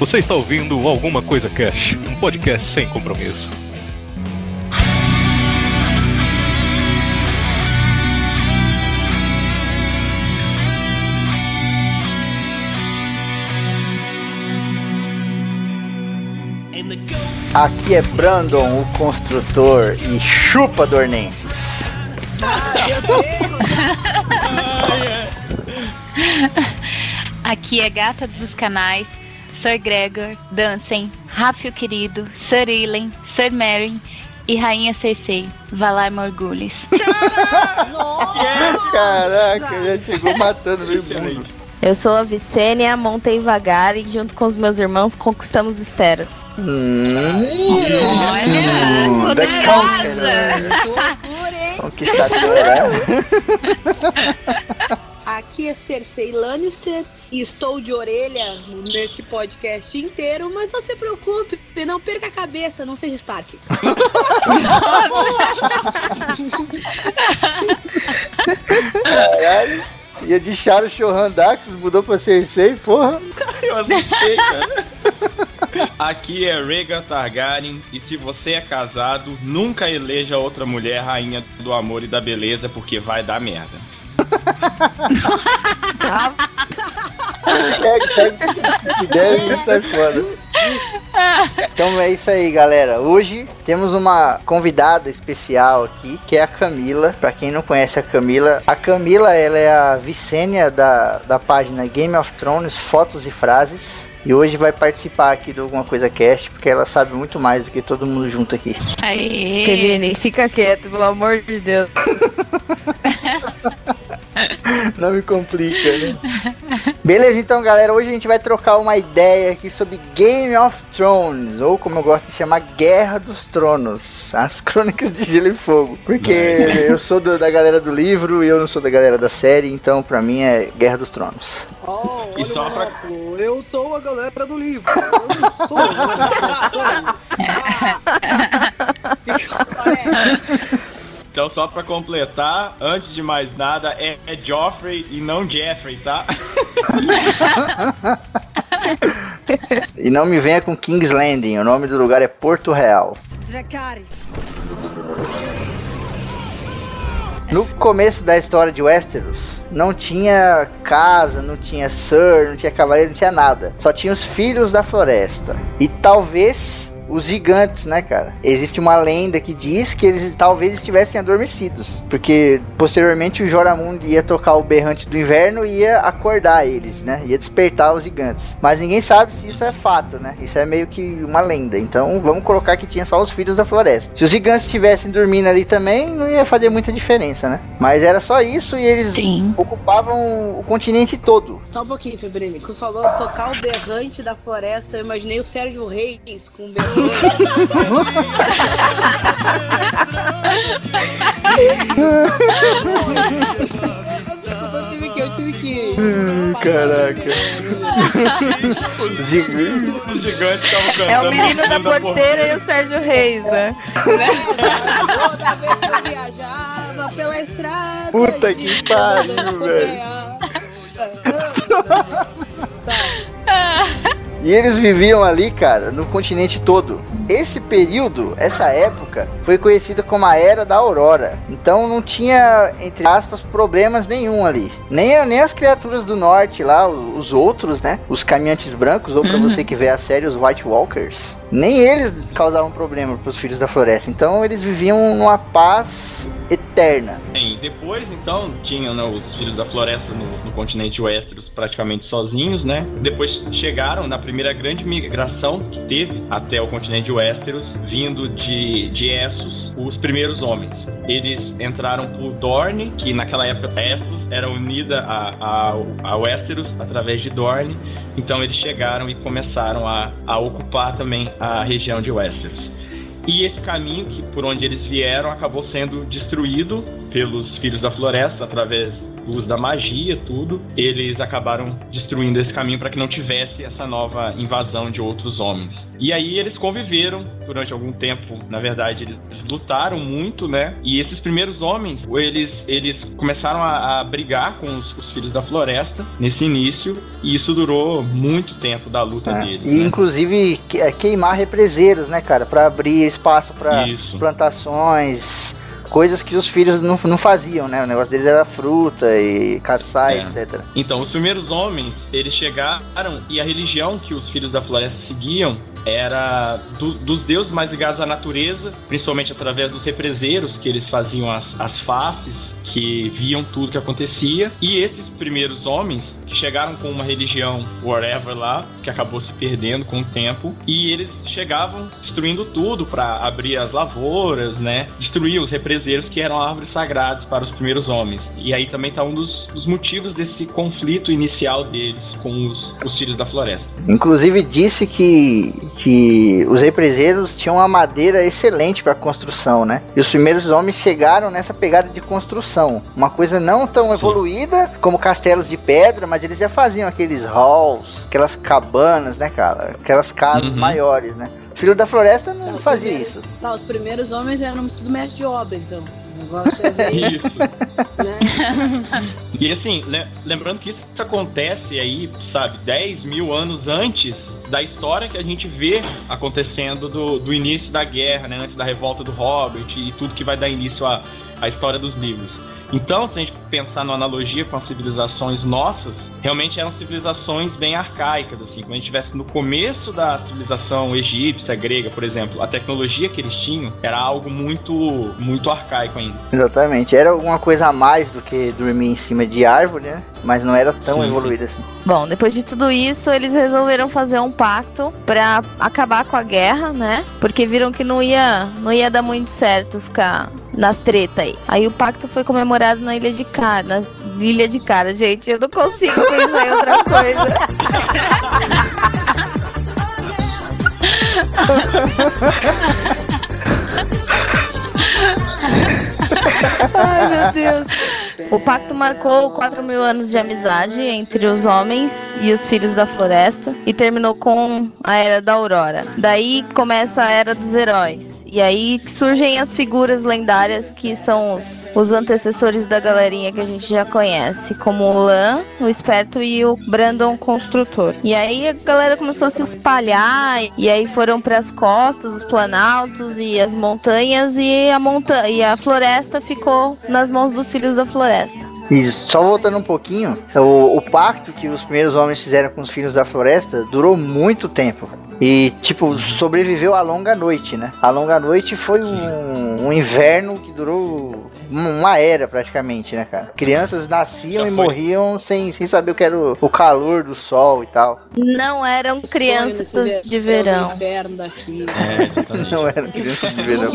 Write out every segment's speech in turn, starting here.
Você está ouvindo Alguma Coisa Cash, um podcast sem compromisso. Aqui é Brandon, o construtor, e chupa Dornenses. Aqui é Gata dos Canais, Sir Gregor, Dansen, Ráfio Querido, Sir Ilen, Sir Meryn e Rainha Cersei, Valar Morgulis. Caraca, já chegou matando meio mundo. Eu sou a Vicênia, montei vagar e junto com os meus irmãos conquistamos Esteras. Hum, Olha, da Conquistadora. Aqui é Cersei Lannister e estou de orelha nesse podcast inteiro, mas não se preocupe, não perca a cabeça, não seja Stark. Caralho. Ia de Charo Chorran Daxus, mudou pra Cersei, porra. Eu assustei, cara. Aqui é Rhaegar Targaryen e se você é casado, nunca eleja outra mulher rainha do amor e da beleza porque vai dar merda. Que ideia isso é foda. Então é isso aí, galera. Hoje temos uma convidada especial aqui, que é a Camila. Pra quem não conhece a Camila, a Camila ela é a Vicênia da, da página Game of Thrones, Fotos e Frases. E hoje vai participar aqui do Alguma Coisa Cast, porque ela sabe muito mais do que todo mundo junto aqui. Aê! Kevin, fica quieto, pelo amor de Deus. Não me complica, né? Beleza, então, galera, hoje a gente vai trocar uma ideia aqui sobre Game of Thrones, ou como eu gosto de chamar, Guerra dos Tronos, as Crônicas de Gelo e Fogo. Porque eu sou do- da galera do livro e eu não sou da galera da série, então pra mim é Guerra dos Tronos. Oh, E só pra- Eu sou a galera do livro. Eu não sou a galera da série. Então, só pra completar, antes de mais nada, é, é Joffrey e não Jeffrey, tá? E não me venha com King's Landing, o nome do lugar é Porto Real. No começo da história de Westeros, não tinha casa, não tinha Sir, não tinha cavaleiro, não tinha nada. Só tinha os filhos da floresta. E talvez os gigantes, né, cara? Existe uma lenda que diz que eles talvez estivessem adormecidos. Porque posteriormente o Joramund ia tocar o berrante do inverno e ia acordar eles, né? Ia despertar os gigantes. Mas ninguém sabe se isso é fato, né? Isso é meio que uma lenda. Então vamos colocar que tinha só os filhos da floresta. Se os gigantes estivessem dormindo ali também, não ia fazer muita diferença, né? Mas era só isso e eles Sim. ocupavam o continente todo. Só um pouquinho, Febrini. Quando falou tocar o berrante da floresta, eu imaginei o Sérgio Reis com o berrante. Eu tive que. Eu tive que... Caraca. Os gigantes. Os gigantes estavam cantando. É o menino da porteira e o Sérgio Reis, né? Toda vez que eu viajava pela estrada. Puta que pariu, velho. E eles viviam ali, cara, no continente todo. Esse período, essa época, foi conhecida como a Era da Aurora. Então não tinha, entre aspas, problemas nenhum ali. Nem, nem as criaturas do norte lá, o- os outros, né? Os caminhantes brancos, ou pra você que vê a série, os White Walkers. Nem eles causavam problema pros filhos da floresta. Então eles viviam numa paz eterna. Depois então tinham né, os filhos da floresta no, no continente Westeros praticamente sozinhos, né? Depois chegaram na primeira grande migração que teve até o continente Westeros, vindo de, de Essos, os primeiros homens. Eles entraram por Dorne, que naquela época Essos era unida a, a, a Westeros através de Dorne. Então eles chegaram e começaram a, a ocupar também a região de Westeros. E esse caminho que por onde eles vieram acabou sendo destruído pelos filhos da floresta através do uso da magia, tudo. Eles acabaram destruindo esse caminho para que não tivesse essa nova invasão de outros homens. E aí eles conviveram durante algum tempo. Na verdade, eles lutaram muito, né? E esses primeiros homens, eles, eles começaram a, a brigar com os, os, filhos da floresta nesse início. E isso durou muito tempo da luta é. deles. E né? inclusive é, queimar represeiros, né, cara? Para abrir espaço para plantações coisas que os filhos não, não faziam, né? O negócio deles era fruta e caçar, é. etc. Então, os primeiros homens, eles chegaram e a religião que os filhos da floresta seguiam era do, dos deuses mais ligados à natureza, principalmente através dos represeiros que eles faziam as, as faces que viam tudo que acontecia. E esses primeiros homens que chegaram com uma religião whatever lá, que acabou se perdendo com o tempo, e eles chegavam destruindo tudo para abrir as lavouras, né? Destruir os represeiros que eram árvores sagradas para os primeiros homens. E aí também tá um dos, dos motivos desse conflito inicial deles com os, os filhos da floresta. Inclusive disse que, que os represeiros tinham uma madeira excelente para construção, né? E os primeiros homens chegaram nessa pegada de construção uma coisa não tão Sim. evoluída como castelos de pedra, mas eles já faziam aqueles halls, aquelas cabanas, né, cara? Aquelas casas uhum. maiores, né? Filho da Floresta não, fazia isso. Tá, os primeiros homens eram tudo mestre de obra, então. O negócio é bem... Isso. né? E assim, lembrando que isso acontece aí, sabe, 10 mil anos antes da história que a gente vê acontecendo do, do início da guerra, né? Antes da revolta do Robert e tudo que vai dar início à, à história dos livros. Então, se a gente pensar numa analogia com as civilizações nossas, realmente eram civilizações bem arcaicas, assim. Quando a gente estivesse no começo da civilização egípcia, grega, por exemplo, a tecnologia que eles tinham era algo muito, muito arcaico ainda. Exatamente. Era alguma coisa a mais do que dormir em cima de árvore, né? Mas não era tão sim, evoluída sim. assim. Bom, depois de tudo isso, eles resolveram fazer um pacto para acabar com a guerra, né? Porque viram que não ia, não ia dar muito certo ficar nas tretas aí. Aí o pacto foi comemorado na Ilha de Cara, na Ilha de Cara, gente, eu não consigo pensar em outra coisa. Ai, meu Deus. O pacto marcou 4 mil anos de amizade entre os homens e os filhos da floresta e terminou com a Era da Aurora. Daí começa a Era dos Heróis e aí surgem as figuras lendárias que são os, os antecessores da galerinha que a gente já conhece, como o Lan, o Esperto e o Brandon Construtor. E aí a galera começou a se espalhar, e aí foram para as costas, os planaltos e as montanhas, e a, monta e a floresta ficou nas mãos dos filhos da floresta. Isso, só voltando um pouquinho, o, o pacto que os primeiros homens fizeram com os filhos da floresta durou muito tempo. E, tipo, sobreviveu a longa noite, né? A longa noite foi um, um inverno que durou uma era praticamente, né, cara? Crianças nasciam e morriam sem, sem saber o que era o, o calor do sol e tal. Não eram crianças de verão. Daqui. É, Não eram crianças de verão.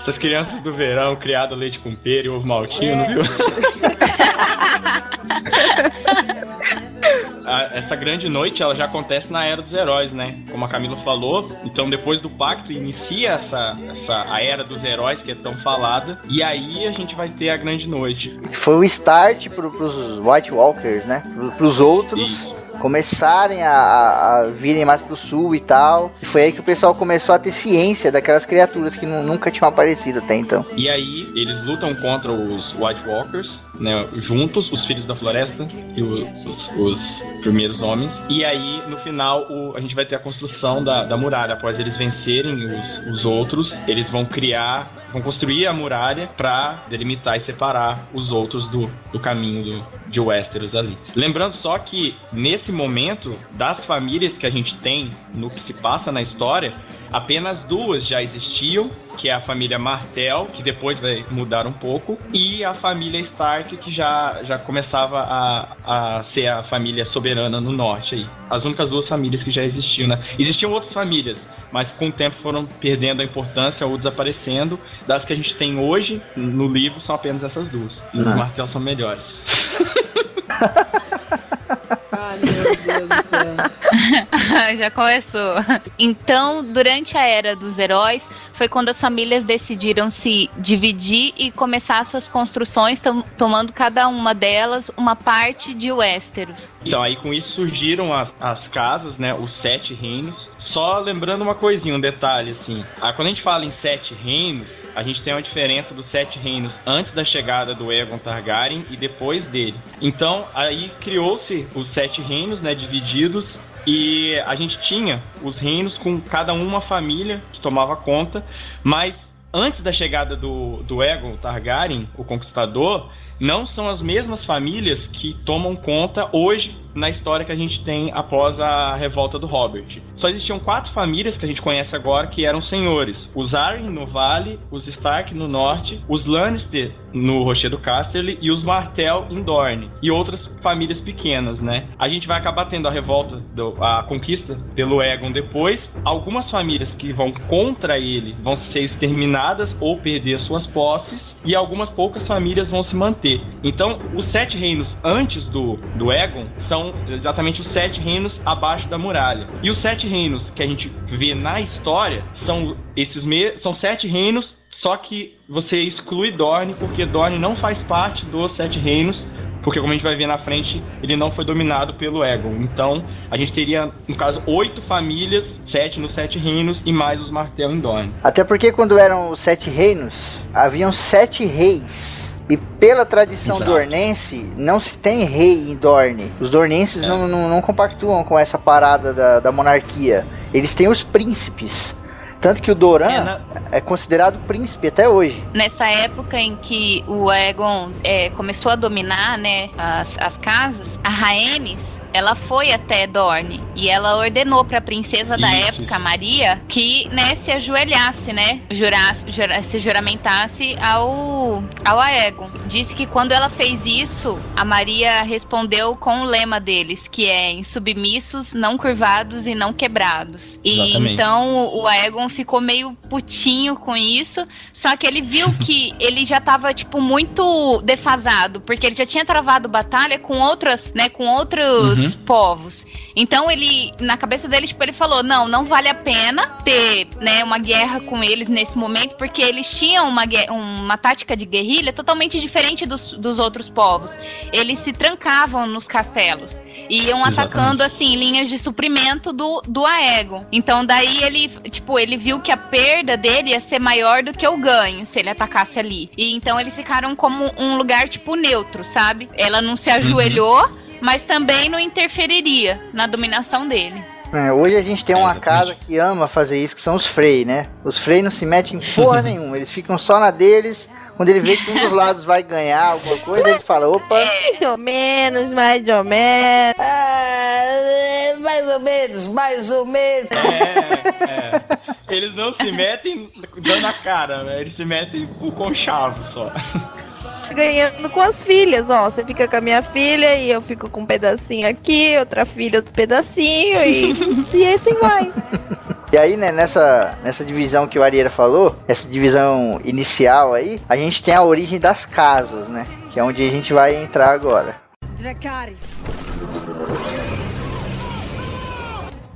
Essas crianças do verão criadas leite com pera e ovo maltino, é. viu? essa grande noite ela já acontece na Era dos Heróis, né? Como a Camila falou. Então, depois do pacto, inicia essa, essa a Era dos Heróis, que é tão falada. E aí a gente vai ter a grande noite. Foi o start pro, pros White Walkers, né? Pro, pros outros. Isso começarem a, a, virem mais pro sul e tal. E foi aí que o pessoal começou a ter ciência daquelas criaturas que nunca tinham aparecido até então. E aí eles lutam contra os White Walkers, né? Juntos, os Filhos da Floresta e os, os, os primeiros homens. E aí, no final, o, a gente vai ter a construção da, da muralha. Após eles vencerem os, os outros, eles vão criar vão construir a muralha para delimitar e separar os outros do, do caminho do, de Westeros ali. Lembrando só que nesse momento, das famílias que a gente tem no que se passa na história, apenas duas já existiam que é a família Martel, que depois vai mudar um pouco, e a família Stark, que já, já começava a, a ser a família soberana no norte aí. As únicas duas famílias que já existiam, né? Existiam outras famílias, mas com o tempo foram perdendo a importância ou desaparecendo. Das que a gente tem hoje no livro são apenas essas duas. E os Martel são melhores. Meu Deus do começou. Já começou. Então, durante a era dos heróis, foi quando as famílias decidiram se dividir e começar suas construções, tom tomando cada uma delas uma parte de Westeros. Então, aí com isso surgiram as, as casas, né? Os sete reinos. Só lembrando uma coisinha, um detalhe, assim. Ah, quando a gente fala em sete reinos, a gente tem uma diferença dos sete reinos antes da chegada do Aegon Targaryen e depois dele. Então, aí criou-se os sete reinos, né? Divididos e a gente tinha os reinos com cada uma família que tomava conta, mas antes da chegada do, do Aegon Targaryen, o Conquistador, não são as mesmas famílias que tomam conta hoje na história que a gente tem após a revolta do Robert. Só existiam quatro famílias que a gente conhece agora que eram senhores: os Arryn no Vale, os Stark no Norte, os Lannister no Rochedo Casterly e os Martell em Dorne e outras famílias pequenas, né? A gente vai acabar tendo a revolta, do, a conquista pelo Aegon depois. Algumas famílias que vão contra ele vão ser exterminadas ou perder suas posses e algumas poucas famílias vão se manter. Então, os sete reinos antes do, do Aegon são exatamente os sete reinos abaixo da muralha. E os sete reinos que a gente vê na história são esses me são sete reinos, só que você exclui Dorne porque Dorne não faz parte dos sete reinos. Porque, como a gente vai ver na frente, ele não foi dominado pelo Egon. Então, a gente teria, no caso, oito famílias, sete nos sete reinos e mais os Martel em Dorne. Até porque, quando eram os sete reinos, haviam sete reis. E pela tradição Exato. dornense, não se tem rei em Dorne. Os dornenses É. não, não, não compactuam com essa parada da, da monarquia. Eles têm os príncipes. Tanto que o Doran É, na- é considerado príncipe até hoje. Nessa época em que o Aegon é, começou a dominar né, as, as casas, a Rhaenys, ela foi até Dorne e ela ordenou para a princesa da Isso, época, isso. Maria, que né, se ajoelhasse, né, jurasse, jura- se juramentasse ao, ao Aegon. Disse que quando ela fez isso, a Maria respondeu com o lema deles, que é insubmissos, não curvados e não quebrados. E Exatamente. então o Aegon ficou meio putinho com isso, só que ele viu que ele já tava, tipo, muito defasado, porque ele já tinha travado batalha com outras, né, com outros Uhum. povos. Então ele, na cabeça dele, tipo, ele falou, não, não vale a pena ter, né, uma guerra com eles nesse momento, porque eles tinham uma, uma tática de guerrilha totalmente diferente dos, dos outros povos. Eles se trancavam nos castelos e iam Exatamente. atacando, assim, linhas de suprimento do, do Aegon. Então daí ele, tipo, ele viu que a perda dele ia ser maior do que o ganho se ele atacasse ali. E então eles ficaram como um lugar, tipo, neutro, sabe? Ela não se ajoelhou, mas também não interferiria na dominação dele. É, hoje a gente tem uma casa que ama fazer isso, que são os Frey, né? Os Frey não se metem em porra nenhuma, eles ficam só na deles. Quando ele vê que um dos lados vai ganhar alguma coisa, ele fala: opa, Mais ou menos, mais ou menos. Ah, mais ou menos, mais ou menos. É, é. Eles não se metem dando a cara, né? Eles se metem com conchavo só. Ganhando com as filhas, ó. Você fica com a minha filha e eu fico com um pedacinho aqui, outra filha, outro pedacinho, e se assim vai. E aí, né, nessa, nessa divisão que o Arieira falou, essa divisão inicial aí, a gente tem a origem das casas, né? Que é onde a gente vai entrar agora. Dracarys.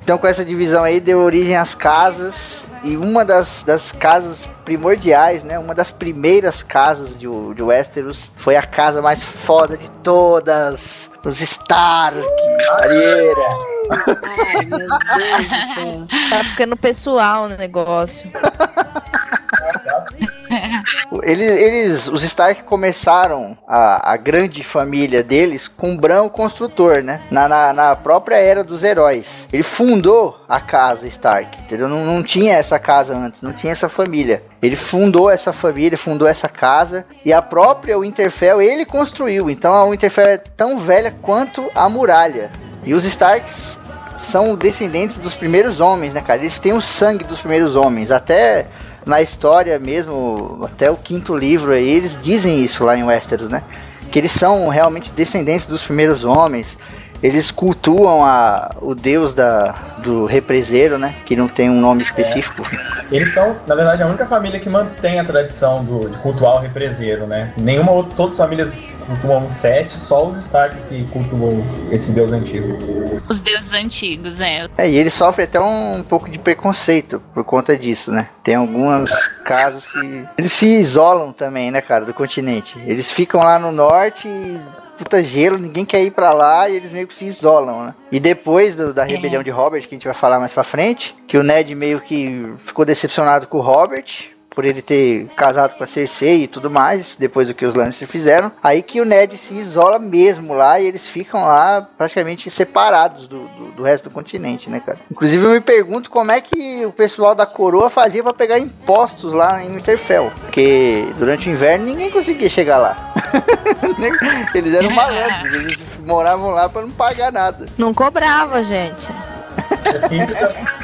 Então, com essa divisão aí, deu origem às casas. E uma das, das casas primordiais, né? Uma das primeiras casas de, de Westeros foi a casa mais foda de todas. Os Stark, Arieira. Ai, meu Deus do céu. Tá ficando pessoal o negócio. Eles, eles, os Stark começaram a, a grande família deles com Bran o Construtor, né? Na, na, na própria era dos heróis. Ele fundou a casa Stark, entendeu? Não, não tinha essa casa antes, não tinha essa família. Ele fundou essa família, fundou essa casa e a própria Winterfell ele construiu. Então a Winterfell é tão velha quanto a muralha. E os Starks são descendentes dos primeiros homens, né, cara? Eles têm o sangue dos primeiros homens. Até na história mesmo, até o quinto livro aí, eles dizem isso lá em Westeros, né? Que eles são realmente descendentes dos primeiros homens. Eles cultuam a, o deus da, do represeiro, né? Que não tem um nome específico. Eles são, na verdade, a única família que mantém a tradição do, de cultuar o represeiro, né? Nenhuma outra, todas as famílias cultuam sete, só os Stark que cultuam esse deus antigo. Os deuses antigos, é. É, e ele sofre até um, um pouco de preconceito por conta disso, né? Tem alguns casos que eles se isolam também, né, cara, do continente. Eles ficam lá no norte e puta gelo, ninguém quer ir pra lá e eles meio que se isolam, né? E depois do- da rebelião de Robert, que a gente vai falar mais pra frente, que o Ned meio que ficou decepcionado com o Robert, por ele ter casado com a Cersei e tudo mais, depois do que os Lannister fizeram. Aí que o Ned se isola mesmo lá e eles ficam lá praticamente separados do, do, do resto do continente, né, cara? Inclusive eu me pergunto como é que o pessoal da coroa fazia pra pegar impostos lá em Winterfell, porque durante o inverno ninguém conseguia chegar lá. eles eram malandros, eles moravam lá pra não pagar nada. Não cobrava, gente. É simples,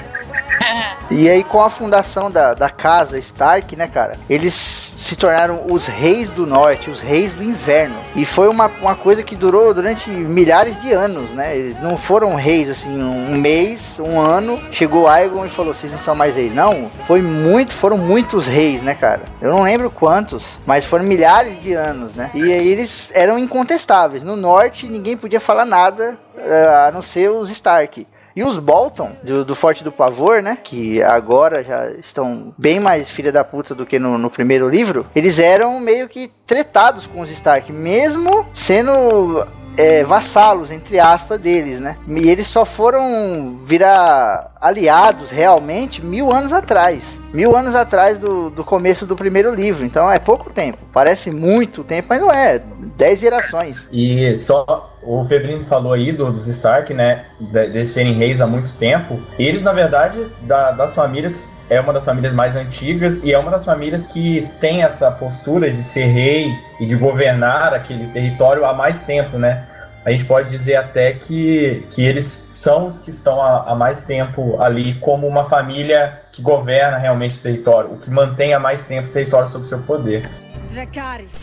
E aí, com a fundação da, da casa Stark, né, cara? Eles se tornaram os reis do norte, os reis do inverno. E foi uma, uma coisa que durou durante milhares de anos, né? Eles não foram reis assim, um mês, um ano. Chegou Aegon e falou: vocês não são mais reis. Não, foi muito, foram muitos reis, né, cara? Eu não lembro quantos, mas foram milhares de anos, né? E aí eles eram incontestáveis. No norte, ninguém podia falar nada eh, a não ser os Stark. E os Bolton, do, do Forte do Pavor, né? Que agora já estão bem mais filha da puta do que no, no primeiro livro. Eles eram meio que tretados com os Stark, mesmo sendo é, vassalos, entre aspas, deles, né? E eles só foram virar aliados realmente mil anos atrás. Mil anos atrás do, do começo do primeiro livro. Então é pouco tempo. Parece muito tempo, mas não é. Dez gerações. E só o Febrino falou aí do- dos Stark, né? De, de serem reis há muito tempo. Eles, na verdade, da- das famílias, é uma das famílias mais antigas e é uma das famílias que tem essa postura de ser rei e de governar aquele território há mais tempo, né? A gente pode dizer até que, que eles são os que estão há, há mais tempo ali como uma família que governa realmente o território, o que mantém há mais tempo o território sob seu poder. Dracarys.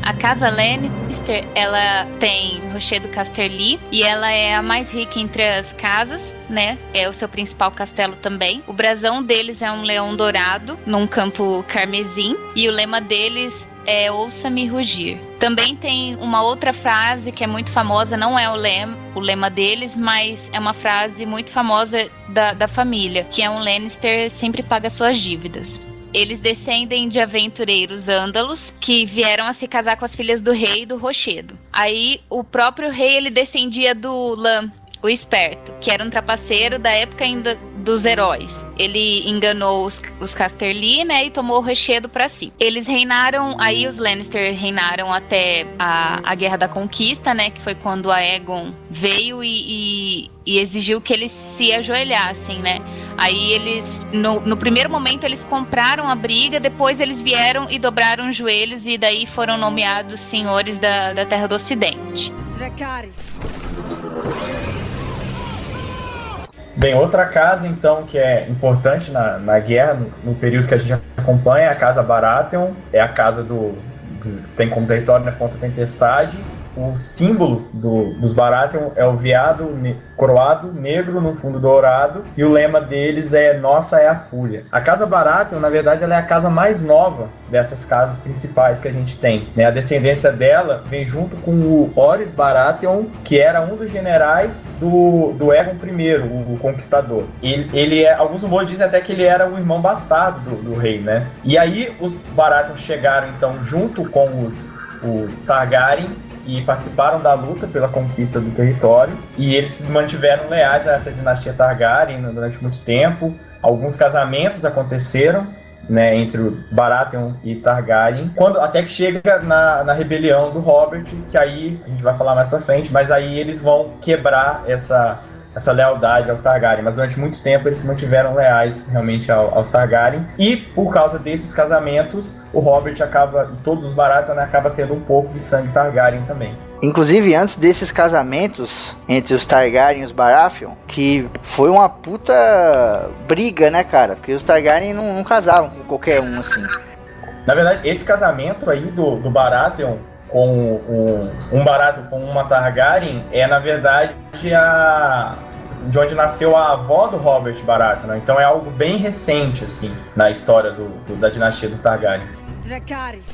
A casa Lannister, ela tem Rochedo Casterly e ela é a mais rica entre as casas, né? É o seu principal castelo também. O brasão deles é um leão dourado num campo carmesim e o lema deles é Ouça-me rugir. Também tem uma outra frase que é muito famosa, não é o lema, o lema deles, mas é uma frase muito famosa da, da família, que é um Lannister sempre paga suas dívidas. Eles descendem de aventureiros ândalos que vieram a se casar com as filhas do rei do Rochedo. Aí o próprio rei ele descendia do Lam, o esperto, que era um trapaceiro da época ainda dos heróis. Ele enganou os, os Casterly, né, e tomou o Rochedo pra si. Eles reinaram, aí os Lannister reinaram até a, a Guerra da Conquista, né, que foi quando a Aegon veio e, e, e exigiu que eles se ajoelhassem, né. Aí eles, no, no primeiro momento, eles compraram a briga, depois eles vieram e dobraram os joelhos e daí foram nomeados senhores da, da Terra do Ocidente. Dracarys. Bem, outra casa, então, que é importante na, na guerra, no, no período que a gente acompanha, é a Casa Baratheon, é a casa do, do- tem como território na Ponta Tempestade. O símbolo do- dos Baratheon é o veado ne- coroado negro no fundo dourado e o lema deles é Nossa é a Fúria. A Casa Baratheon, na verdade, ela é a casa mais nova dessas casas principais que a gente tem. né? A descendência dela vem junto com o Oris Baratheon, que era um dos generais do, do Aegon I, o, o Conquistador. Ele, ele é, alguns rumores dizem até que ele era o irmão bastardo do, do rei, né? E aí os Baratheon chegaram então junto com os, os Targaryen e participaram da luta pela conquista do território e eles mantiveram leais a essa dinastia Targaryen durante muito tempo. Alguns casamentos aconteceram né, entre o Baratheon e Targaryen, quando até que chega na, na rebelião do Robert, que aí a gente vai falar mais pra frente, mas aí eles vão quebrar essa essa lealdade aos Targaryen, mas durante muito tempo eles se mantiveram leais realmente ao- aos Targaryen, e por causa desses casamentos, o Robert acaba, e todos os Baratheon, né, acaba tendo um pouco de sangue Targaryen também. Inclusive, antes desses casamentos entre os Targaryen e os Baratheon, que foi uma puta briga, né, cara? Porque os Targaryen não, não casavam com qualquer um, assim. Na verdade, esse casamento aí do, do Baratheon com o, um Baratheon com uma Targaryen é, na verdade, a de onde nasceu a avó do Robert Baratheon, né? Então é algo bem recente, assim, na história do, do- da dinastia dos Targaryen. Dracarys.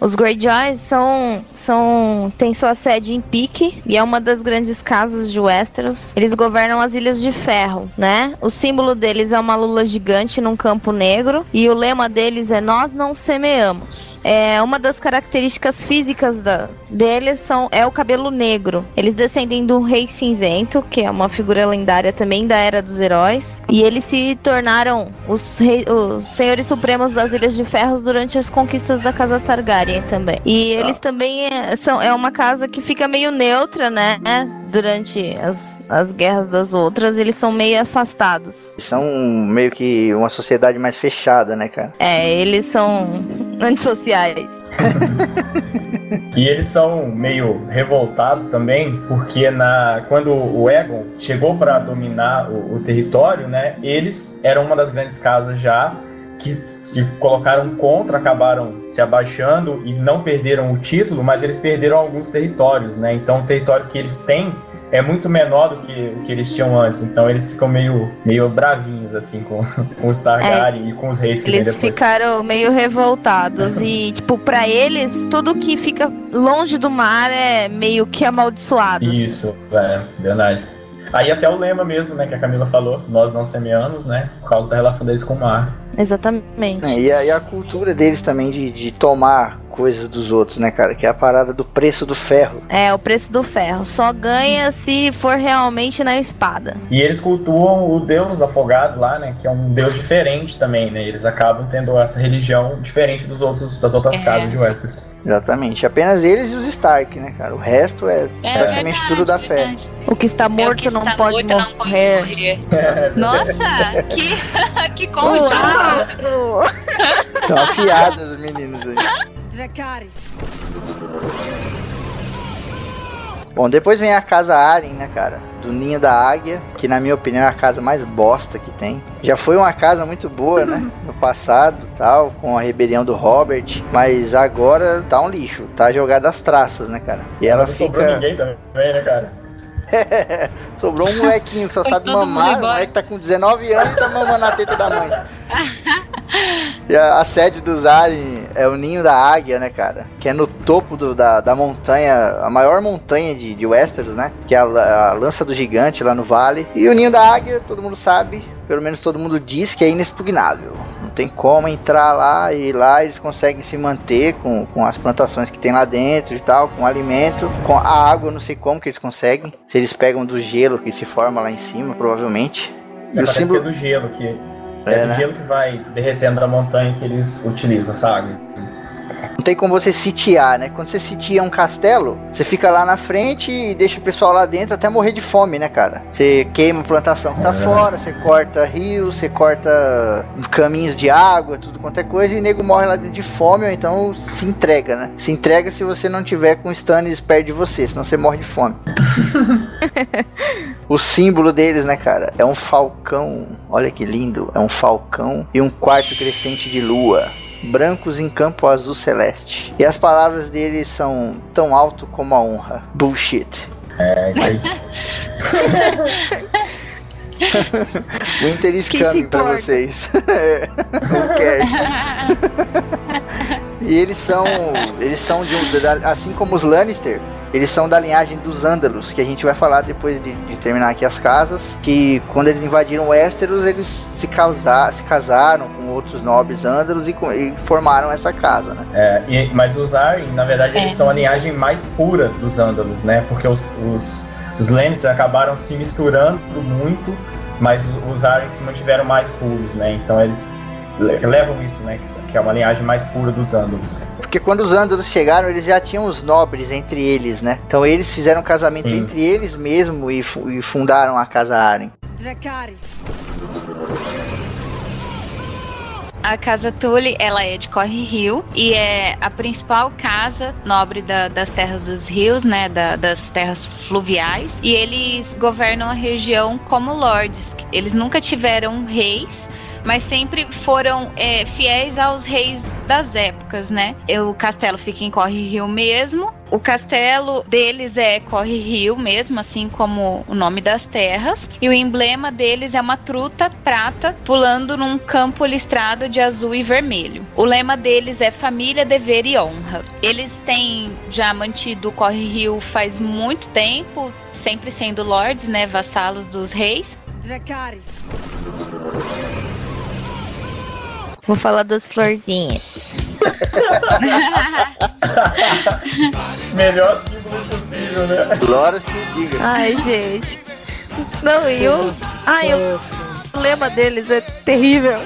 Os Greyjoys são, são têm sua sede em Pique e é uma das grandes casas de Westeros. Eles governam as Ilhas de Ferro, né? O símbolo deles é uma lula gigante num campo negro e o lema deles é nós não semeamos. É uma das características físicas da, deles são é o cabelo negro. Eles descendem do Rei Cinzento, que é uma figura lendária também da Era dos Heróis, e eles se tornaram os, rei, os senhores supremos das Ilhas de Ferro durante as conquistas da Casa Targaryen também. E eles também é, são é uma casa que fica meio neutra, né? Durante as, as guerras das outras, eles são meio afastados. São meio que uma sociedade mais fechada, né, cara? É, eles são antissociais. E eles são meio revoltados também, porque na quando o Egon chegou para dominar o, o território, né, eles eram uma das grandes casas já que se colocaram contra, acabaram se abaixando e não perderam o título, mas eles perderam alguns territórios, né? Então o território que eles têm é muito menor do que o que eles tinham antes. Então eles ficam meio, meio bravinhos, assim, com, com os Targaryen e com os reis que Eles depois. ficaram meio revoltados e, tipo, pra eles, tudo que fica longe do mar é meio que amaldiçoado. assim. Isso, é, verdade. Aí até o lema mesmo, né, que a Camila falou, nós não semeamos, né, por causa da relação deles com o mar. Exatamente. É, e, a, e a cultura deles também de, de tomar coisas dos outros, né, cara? Que é a parada do preço do ferro. É, o preço do ferro. Só ganha se for realmente na espada. E eles cultuam o deus afogado lá, né, que é um deus diferente também, né, eles acabam tendo essa religião diferente dos outros, das outras É. casas de Westeros. Exatamente. Apenas eles e os Stark, né, cara? O resto é, É praticamente verdade, tudo da fé. verdade. O que está É o morto que não está pode morto não pode morrer. morrer. É, Nossa, que, que conjunto. Estão afiados os meninos aí. Dracarys. Bom, depois vem a casa Aren, né, cara? Do Ninho da Águia, que na minha opinião é a casa mais bosta que tem. Já foi uma casa muito boa, né? No passado, tal, com a rebelião do Robert, mas agora tá um lixo, tá jogada às traças, né, cara? E ela não sobrou fica. ninguém também, né, cara? Sobrou um molequinho que só Foi sabe todo mundo mamar, o moleque tá com 19 anos e tá mamando a teta da mãe. E a, a sede dos Aren é o Ninho da Águia, né, cara? Que é no topo do- da, da montanha, a maior montanha de, de Westeros, né? Que é a, a Lança do Gigante lá no vale. E o Ninho da Águia, todo mundo sabe, pelo menos todo mundo diz que é inexpugnável. Não tem como entrar lá e lá eles conseguem se manter com, com as plantações que tem lá dentro e tal, com alimento, com a água, não sei como que eles conseguem. Se eles pegam do gelo que se forma lá em cima, provavelmente. E É, o parece símbolo- que é do gelo, que é, É, do né? gelo que vai derretendo na montanha que eles utilizam essa água. Não tem como você sitiar, né? Quando você sitia um castelo, você fica lá na frente e deixa o pessoal lá dentro até morrer de fome, né, cara? Você queima a plantação que tá fora, você corta rios, você corta caminhos de água, tudo quanto é coisa, e o nego morre lá dentro de fome, ou então se entrega, né? Se entrega se você não tiver com Stannis perto de você, senão você morre de fome. o símbolo deles, né, cara? É um falcão. Olha que lindo. É um falcão e um quarto crescente de lua brancos em campo azul celeste. E as palavras dele são tão alto como a honra. Bullshit. É isso aí. Winter is Que coming pra vocês. É, Who cares? E eles são, eles são de um, da- assim como os Lannister, eles são da linhagem dos Ândalos, que a gente vai falar depois de, de terminar aqui as casas, que quando eles invadiram Westeros, eles se, causa, se casaram com outros nobres Ândalos e, e formaram essa casa, né? É, e- mas os Arryn, na verdade, eles É. são a linhagem mais pura dos Ândalos, né? Porque os, os, os Lannister acabaram se misturando muito, mas os Arryn se mantiveram mais puros, né? Então eles le- levam isso, né? Que, é uma linhagem mais pura dos Ândalos. Porque quando os Ândalos chegaram, eles já tinham os nobres entre eles, né? Então eles fizeram um casamento Sim. entre eles mesmo e, fu- e fundaram a casa Aren. Dracarys. A casa Tully, ela é de Corre Rio e é a principal casa nobre da- das terras dos rios, né, da- das terras fluviais. E eles governam a região como lords. Eles nunca tiveram reis, mas sempre foram é, fiéis aos reis das épocas, né? O castelo fica em Corre Rio mesmo O castelo deles é Corre Rio mesmo, assim como o nome das terras. E o emblema deles é uma truta prata pulando num campo listrado de azul e vermelho. O lema deles é família, dever e honra. Eles têm já mantido o Corre Rio faz muito tempo, sempre sendo lords, né, vassalos dos reis. Dracarys. Vou falar das florzinhas. Melhor símbolo possível, né? Glórias que diga. Ai, gente. Não, e o. Ai, o o lema deles é terrível.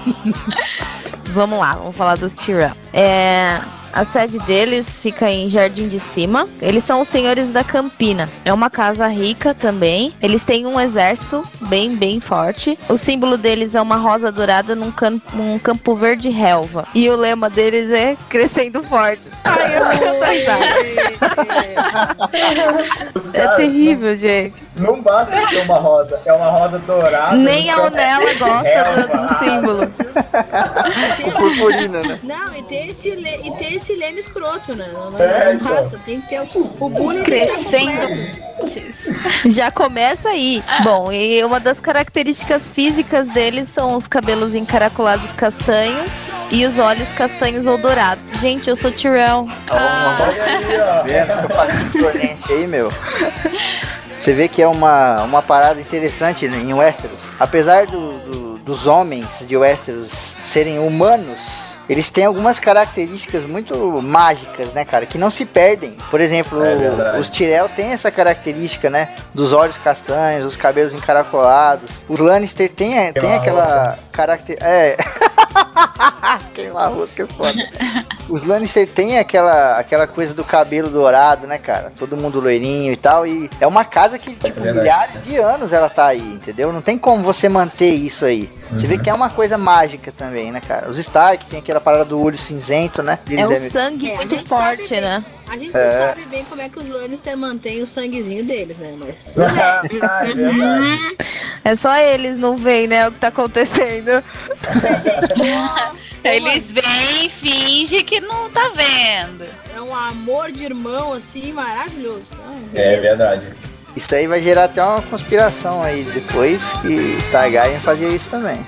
vamos lá, vamos falar dos Tyrell. É. A sede deles fica em Jardim de Cima. Eles são os senhores da Campina. É uma casa rica também. Eles têm um exército bem, bem forte. O símbolo deles é uma rosa dourada num, can num campo verde relva. E o lema deles é crescendo forte. Ai, eu É terrível, gente. Não, basta ser uma roda, é uma roda dourada. Nem a Onela gosta Relva. do, do símbolo. Com purpurina, né? Não, e tem esse, le... e tem esse lema escroto, né? Não, não, É, não basta, tem que ter o, o bullying. Crescendo. Já começa aí. Bom, e uma das características físicas deles são os cabelos encaracolados castanhos e os olhos castanhos ou dourados. Gente, eu sou Tyrell. Ah. Olha aí, ó. Aí, meu. Você vê que é uma, uma parada interessante em Westeros. Apesar do- do- dos homens de Westeros serem humanos, eles têm algumas características muito mágicas, né, cara? Que não se perdem. Por exemplo, É os Tyrell têm essa característica, né? Dos olhos castanhos, os cabelos encaracolados. Os Lannister tem, tem aquela característica. É. Queimar rosca é foda. Os Lannister tem aquela, aquela coisa do cabelo dourado, né, cara? Todo mundo loirinho e tal. E é uma casa que, tipo, verdade. milhares de anos ela tá aí, entendeu? Não tem como você manter isso aí. Você vê Uhum. que é uma coisa mágica também, né, cara? Os Stark tem aquela parada do olho cinzento, né? É Eles um devem- sangue É, muito forte, bem. né? A gente É. não sabe bem como é que os Lannister mantêm o sanguezinho deles, né? Mas tudo bem. É verdade. É só eles não veem, né, o que tá acontecendo. Eles vêm e fingem que não tá vendo. É um amor de irmão, assim, maravilhoso. Ah, É verdade. Isso aí vai gerar até uma conspiração aí depois que Targaryen fazia isso também.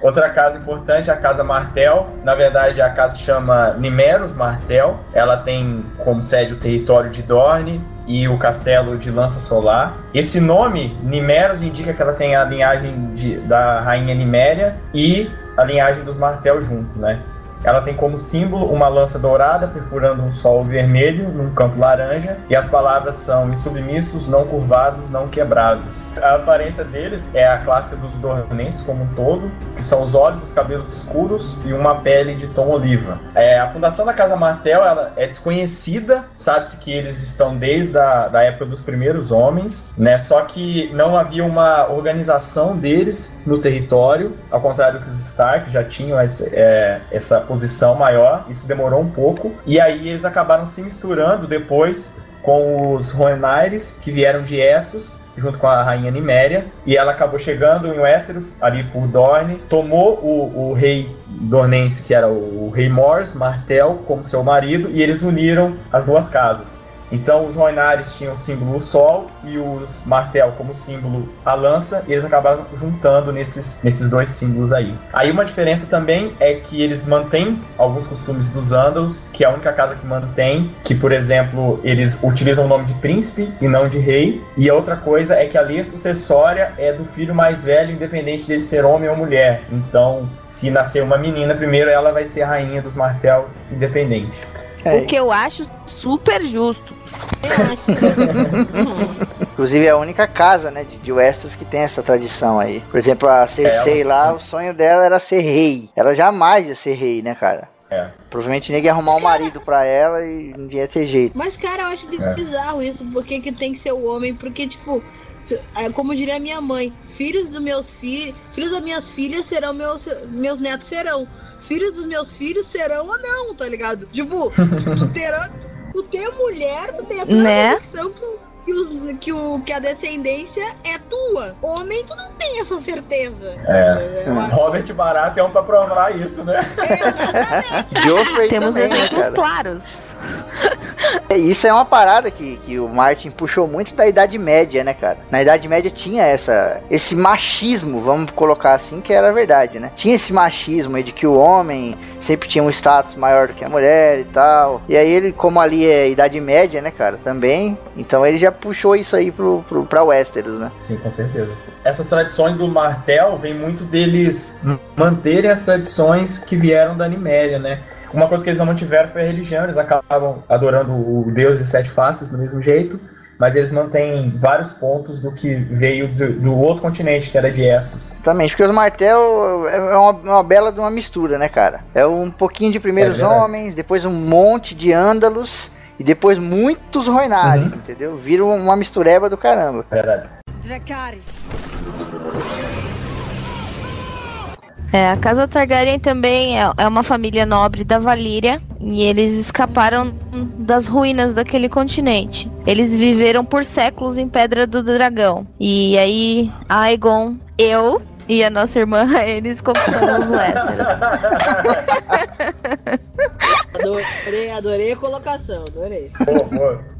Outra casa importante é a Casa Martel. Na verdade, a casa chama Nimeros Martel. Ela tem como sede o território de Dorne e o castelo de Lança Solar. Esse nome, Nimeros, indica que ela tem a linhagem de- da rainha Niméria e a linhagem dos Martel junto, né? Ela tem como símbolo uma lança dourada perfurando um sol vermelho num campo laranja e as palavras são insubmissos, não curvados, não quebrados. A aparência deles é a clássica dos dornenses como um todo, que são os olhos, os cabelos escuros e uma pele de tom oliva. É, a fundação da Casa Martel ela é desconhecida, sabe-se que eles estão desde a da época dos primeiros homens, né? Só que não havia uma organização deles no território, ao contrário que os Stark já tinham esse- é, essa posição maior. Isso demorou um pouco e aí eles acabaram se misturando depois com os Rhoenaires que vieram de Essos junto com a rainha Niméria, e ela acabou chegando em Westeros, ali por Dorne, tomou o, o rei dornense, que era o, o rei Mors, Martel, como seu marido, e eles uniram as duas casas. Então os Rhoenaires tinham o símbolo sol e os Martel como símbolo a lança, e eles acabaram juntando nesses, nesses dois símbolos aí. Aí uma diferença também é que eles mantêm alguns costumes dos Andals, que é a única casa que mantém, que por exemplo, eles utilizam o nome de príncipe e não de rei. E a outra coisa é que a lei sucessória é do filho mais velho, independente dele ser homem ou mulher. Então, se nascer uma menina, primeiro ela vai ser a rainha dos Martel independente. É, O que eu acho super justo. Eu acho. Inclusive é a única casa, né, de, de Westeros que tem essa tradição aí. Por exemplo, a Cersei Ela- lá, o sonho dela era ser rei. Ela jamais ia ser rei, né, cara? É. Provavelmente ninguém ia arrumar um marido pra ela e não ia ter jeito. Mas, cara, eu acho É. bizarro isso, porque que tem que ser o homem, porque, tipo, se- é como diria minha mãe, filhos dos meus filhos, filhos das minhas filhas serão meus, meus netos serão. Filhos dos meus filhos serão ou não, tá ligado? Tipo, tu terá. Tu, ter mulher, tu tem a plena Né? convicção que, que, os, que, o, que a descendência é tua. Homem, tu não tem essa certeza. É. Robert Barato é um pra provar isso, né? Joffrey Temos também, né, exemplos cara? claros. É, Isso é uma parada que, que o Martin puxou muito da Idade Média, né, cara? Na Idade Média tinha essa, esse machismo, vamos colocar assim, que era verdade, né? Tinha esse machismo de que o homem sempre tinha um status maior do que a mulher e tal. E aí ele, como ali é Idade Média, né, cara, também, então ele já puxou isso aí pro, pro, pra Westeros, né? Sim, com certeza. Essas tradições do martel vem muito deles manterem as tradições que vieram da Niméria, né? Uma coisa que eles não mantiveram foi a religião, eles acabam adorando o deus de sete faces do mesmo jeito, mas eles mantêm vários pontos do que veio do, do outro continente, que era de Essos. Exatamente, porque os martel é uma, uma bela de uma mistura, né, cara? É um pouquinho de primeiros É homens, depois um monte de ândalos e depois muitos roinares, Uhum. entendeu? Vira uma mistureba do caramba. Verdade. É, a casa Targaryen também é, é uma família nobre da Valíria e eles escaparam das ruínas daquele continente. Eles viveram por séculos em Pedra do Dragão. E aí, Aegon, eu e a nossa irmã Rhaenys conquistamos os Westeros. Adorei, adorei a colocação, adorei.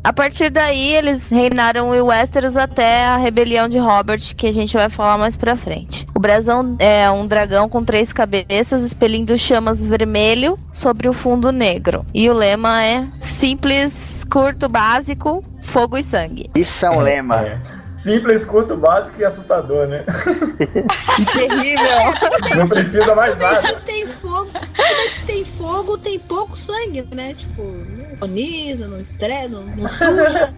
A partir daí, eles reinaram em Westeros até a rebelião de Robert, que a gente vai falar mais pra frente. O brasão é um dragão com três cabeças, expelindo chamas vermelho sobre o fundo negro. E o lema é simples, curto, básico, fogo e sangue. Isso é um lema. É. Simples, curto, básico e assustador, né? Terrível. Não precisa mais Quando a nada. gente tem fogo, quando a gente tem fogo, tem pouco sangue, né? Tipo, não agoniza, não estressa, não, não suja.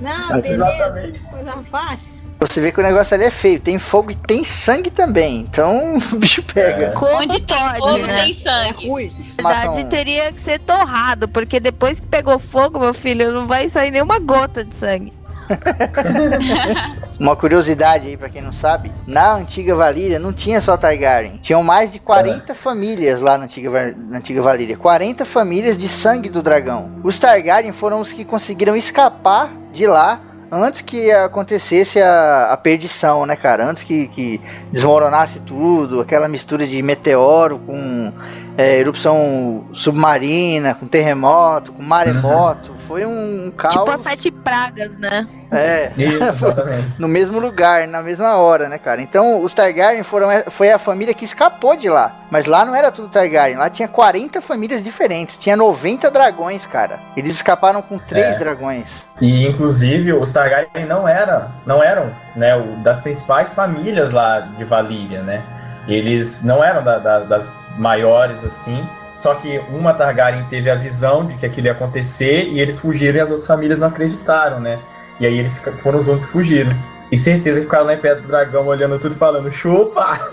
Não, beleza, Exatamente. coisa fácil. Você vê que o negócio ali é feio. Tem fogo e tem sangue também. Então o bicho pega. É. Como Onde tem pode, fogo, né? tem É sangue. ruim. Na verdade, teria que ser torrado, porque depois que pegou fogo, meu filho, não vai sair nenhuma gota de sangue. Uma curiosidade aí pra quem não sabe, na antiga Valíria não tinha só Targaryen, tinham mais de 40 famílias lá na antiga, na antiga Valíria, 40 famílias de sangue do dragão. Os Targaryen foram os que conseguiram escapar de lá antes que acontecesse a, a perdição, né, cara? Antes que, que desmoronasse tudo, aquela mistura de meteoro com é, erupção submarina, com terremoto, com maremoto, foi um caos. Tipo as sete pragas, né? É, Isso, exatamente. no mesmo lugar, na mesma hora, né, cara? Então, os Targaryen foram foi a família que escapou de lá. Mas lá não era tudo Targaryen, lá tinha 40 famílias diferentes, tinha 90 dragões, cara. Eles escaparam com três É. dragões. E inclusive os Targaryen não eram, não eram, né, o- das principais famílias lá de Valíria, né? Eles não eram da- da- das maiores assim. Só que uma Targaryen teve a visão de que aquilo ia acontecer e eles fugiram e as outras famílias não acreditaram, né? E aí eles foram os outros que fugiram. E certeza que ficaram lá em pé do dragão olhando tudo e falando, chupa!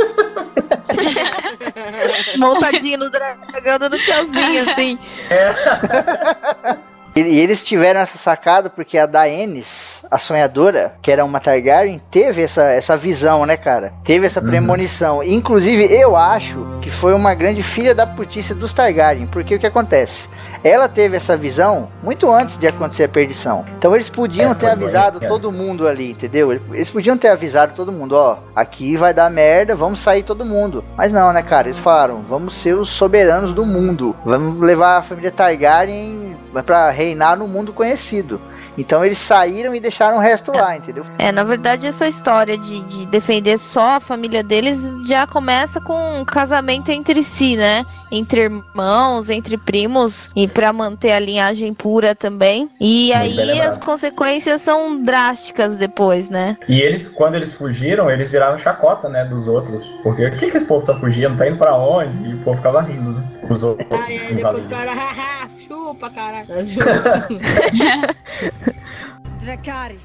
Montadinho no dragão, dando tchauzinho, assim. E, e eles tiveram essa sacada porque a Daenerys, a sonhadora, que era uma Targaryen, teve essa, essa visão, né, cara? Teve essa Uhum. premonição. Inclusive, eu acho que foi uma grande filha da putice dos Targaryen, porque o que acontece? Ela teve essa visão muito antes de acontecer a perdição. Então eles podiam É, ter foi bem avisado antes. todo mundo ali, entendeu? Eles podiam ter avisado todo mundo, ó, aqui vai dar merda, vamos sair todo mundo. Mas não, né, cara? Eles falaram, vamos ser os soberanos do mundo. Vamos levar a família Targaryen pra reinar no mundo conhecido. Então eles saíram e deixaram o resto lá, entendeu? É, na verdade, essa história de, de defender só a família deles já começa com um casamento entre si, né? Entre irmãos, entre primos, e pra manter a linhagem pura também. E aí as consequências são drásticas depois, né? E eles, quando eles fugiram, eles viraram chacota, né, dos outros. Porque o que, que esse povo tá fugindo? Tá indo pra onde? E o povo ficava rindo, né? Os outros. Aí, aí em depois o Valíria. cara, chupa, caralho.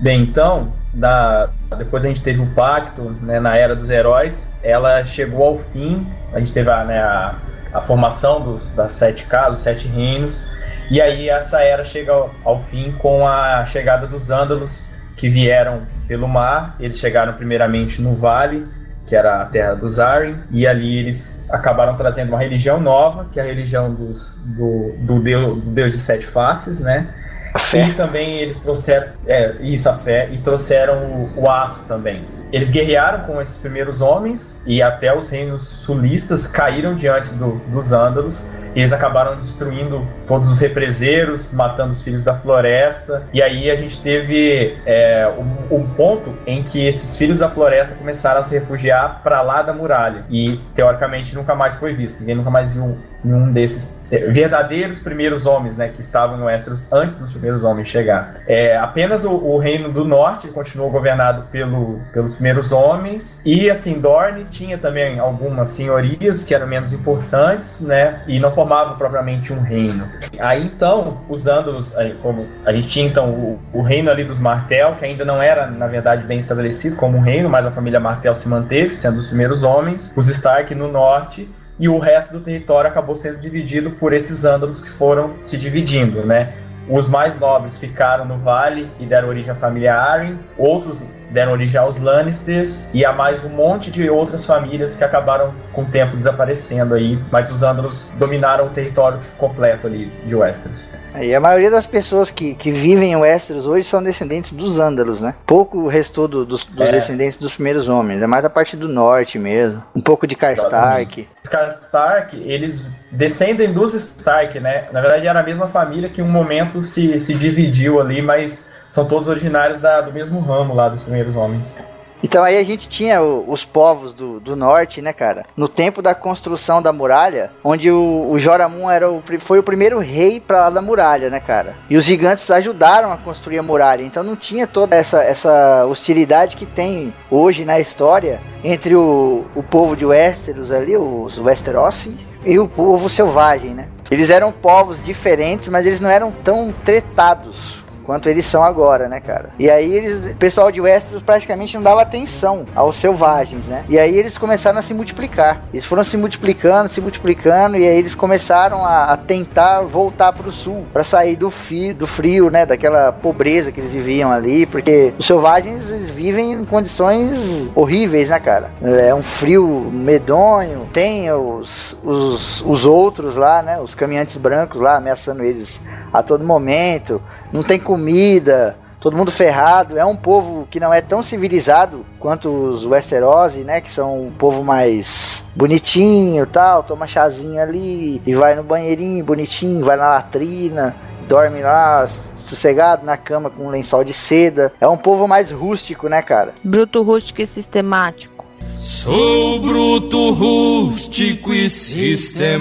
Bem, então, da- depois a gente teve o pacto, né, na Era dos Heróis, ela chegou ao fim, a gente teve a, né, a, a formação dos, das sete casas, sete reinos, e aí essa era chega ao, ao fim com a chegada dos Ândalos, que vieram pelo mar, eles chegaram primeiramente no vale, que era a terra dos Arryn, e ali eles acabaram trazendo uma religião nova, que é a religião dos, do, do, deus, do deus de sete faces, né? A fé. E também eles trouxeram é, isso, a fé, e trouxeram o, o aço também. Eles guerrearam com esses primeiros homens e até os reinos sulistas caíram diante do, dos ândalos. Eles acabaram destruindo todos os represeiros, matando os filhos da floresta. E aí a gente teve é, um, um ponto em que esses filhos da floresta começaram a se refugiar para lá da muralha. E teoricamente nunca mais foi visto. Ninguém nunca mais viu nenhum desses verdadeiros primeiros homens, né, que estavam em Westeros antes dos primeiros homens chegar. É, apenas o, o, reino do norte continuou governado pelo, pelos primeiros homens e assim Dorne tinha também algumas senhorias que eram menos importantes, né, e não formavam propriamente um reino. Aí então, usando-os como a gente tinha então o, o, reino ali dos Martel, que ainda não era na verdade bem estabelecido como um reino, mas a família Martel se manteve, sendo os primeiros homens, os Stark no norte e o resto do território acabou sendo dividido por esses ândalos que foram se dividindo, né? Os mais nobres ficaram no vale e deram origem à família Arryn, outros deram origem aos Lannisters e a mais um monte de outras famílias que acabaram com o tempo desaparecendo aí, mas os Andros dominaram o território completo ali de Westeros. E a maioria das pessoas que, que vivem em Westeros hoje são descendentes dos Ândalos, né? Pouco restou do, dos, dos é. descendentes dos primeiros homens, é mais a parte do norte mesmo. Um pouco de Karstark. Os Karstark, eles descendem dos Stark, né? Na verdade era a mesma família que em um momento se, se dividiu ali, mas são todos originários da, do mesmo ramo lá dos primeiros homens. Então aí a gente tinha o, os povos do, do norte, né, cara? No tempo da construção da muralha, onde o, o Joramun era o, foi o primeiro rei para lá da muralha, né, cara? E os gigantes ajudaram a construir a muralha. Então não tinha toda essa, essa hostilidade que tem hoje na história entre o, o povo de Westeros ali, os Westerosi, e o povo selvagem, né? Eles eram povos diferentes, mas eles não eram tão tretados quanto eles são agora, né, cara? E aí eles, o pessoal de Westeros praticamente não dava atenção aos selvagens, né? E aí eles começaram a se multiplicar. Eles foram se multiplicando, se multiplicando e aí eles começaram a, a tentar voltar para o sul, para sair do frio, do frio, né, daquela pobreza que eles viviam ali, porque os selvagens vivem em condições horríveis, né, cara? É um frio medonho, tem os, os, os outros lá, né, os caminhantes brancos lá ameaçando eles a todo momento não tem comida, todo mundo ferrado. É um povo que não é tão civilizado quanto os Westerosi, né? Que são um povo mais bonitinho tal, toma chazinho ali e vai no banheirinho bonitinho, vai na latrina, dorme lá sossegado na cama com um lençol de seda. É um povo mais rústico, né, cara? Bruto, rústico e sistemático. Sou bruto, rústico e sistemático.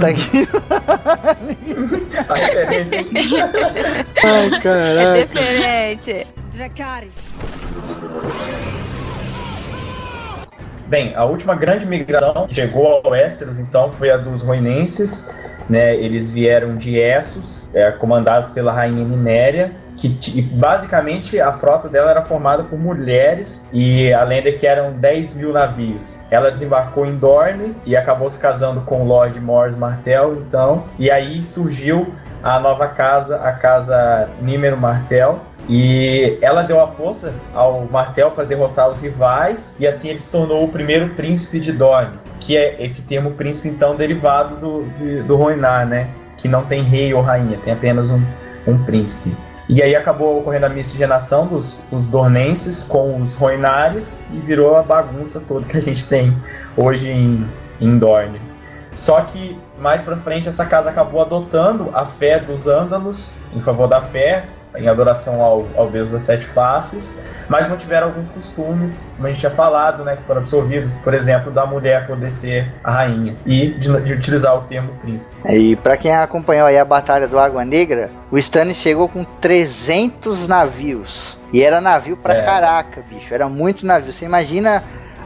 Tá aqui. Ai, caraca. É diferente. Dracarys. Bem, a última grande migração que chegou ao Westeros, então, foi a dos Roinenses. Né? Eles vieram de Essos, é, comandados pela rainha Minéria que basicamente a frota dela era formada por mulheres e a lenda é que eram 10 mil navios. Ela desembarcou em Dorne e acabou se casando com Lord Morris Martel, então, e aí surgiu a nova casa, a casa Nímero Martel, e ela deu a força ao Martel para derrotar os rivais, e assim ele se tornou o primeiro príncipe de Dorne, que é esse termo príncipe, então, derivado do, de, do Roinar, né? Que não tem rei ou rainha, tem apenas um, um príncipe. E aí acabou ocorrendo a miscigenação dos, dos dornenses com os roinares e virou a bagunça toda que a gente tem hoje em, em Dorne. Só que mais para frente essa casa acabou adotando a fé dos ândalos em favor da fé, em adoração ao, ao Deus das Sete Faces, mas mantiveram alguns costumes, como a gente tinha falado, né, que foram absorvidos, por exemplo, da mulher poder ser a rainha e de, de utilizar o termo príncipe. E para quem acompanhou aí a Batalha do Água Negra, o Stannis chegou com 300 navios. E era navio pra é. caraca, bicho. Era muito navio. Você imagina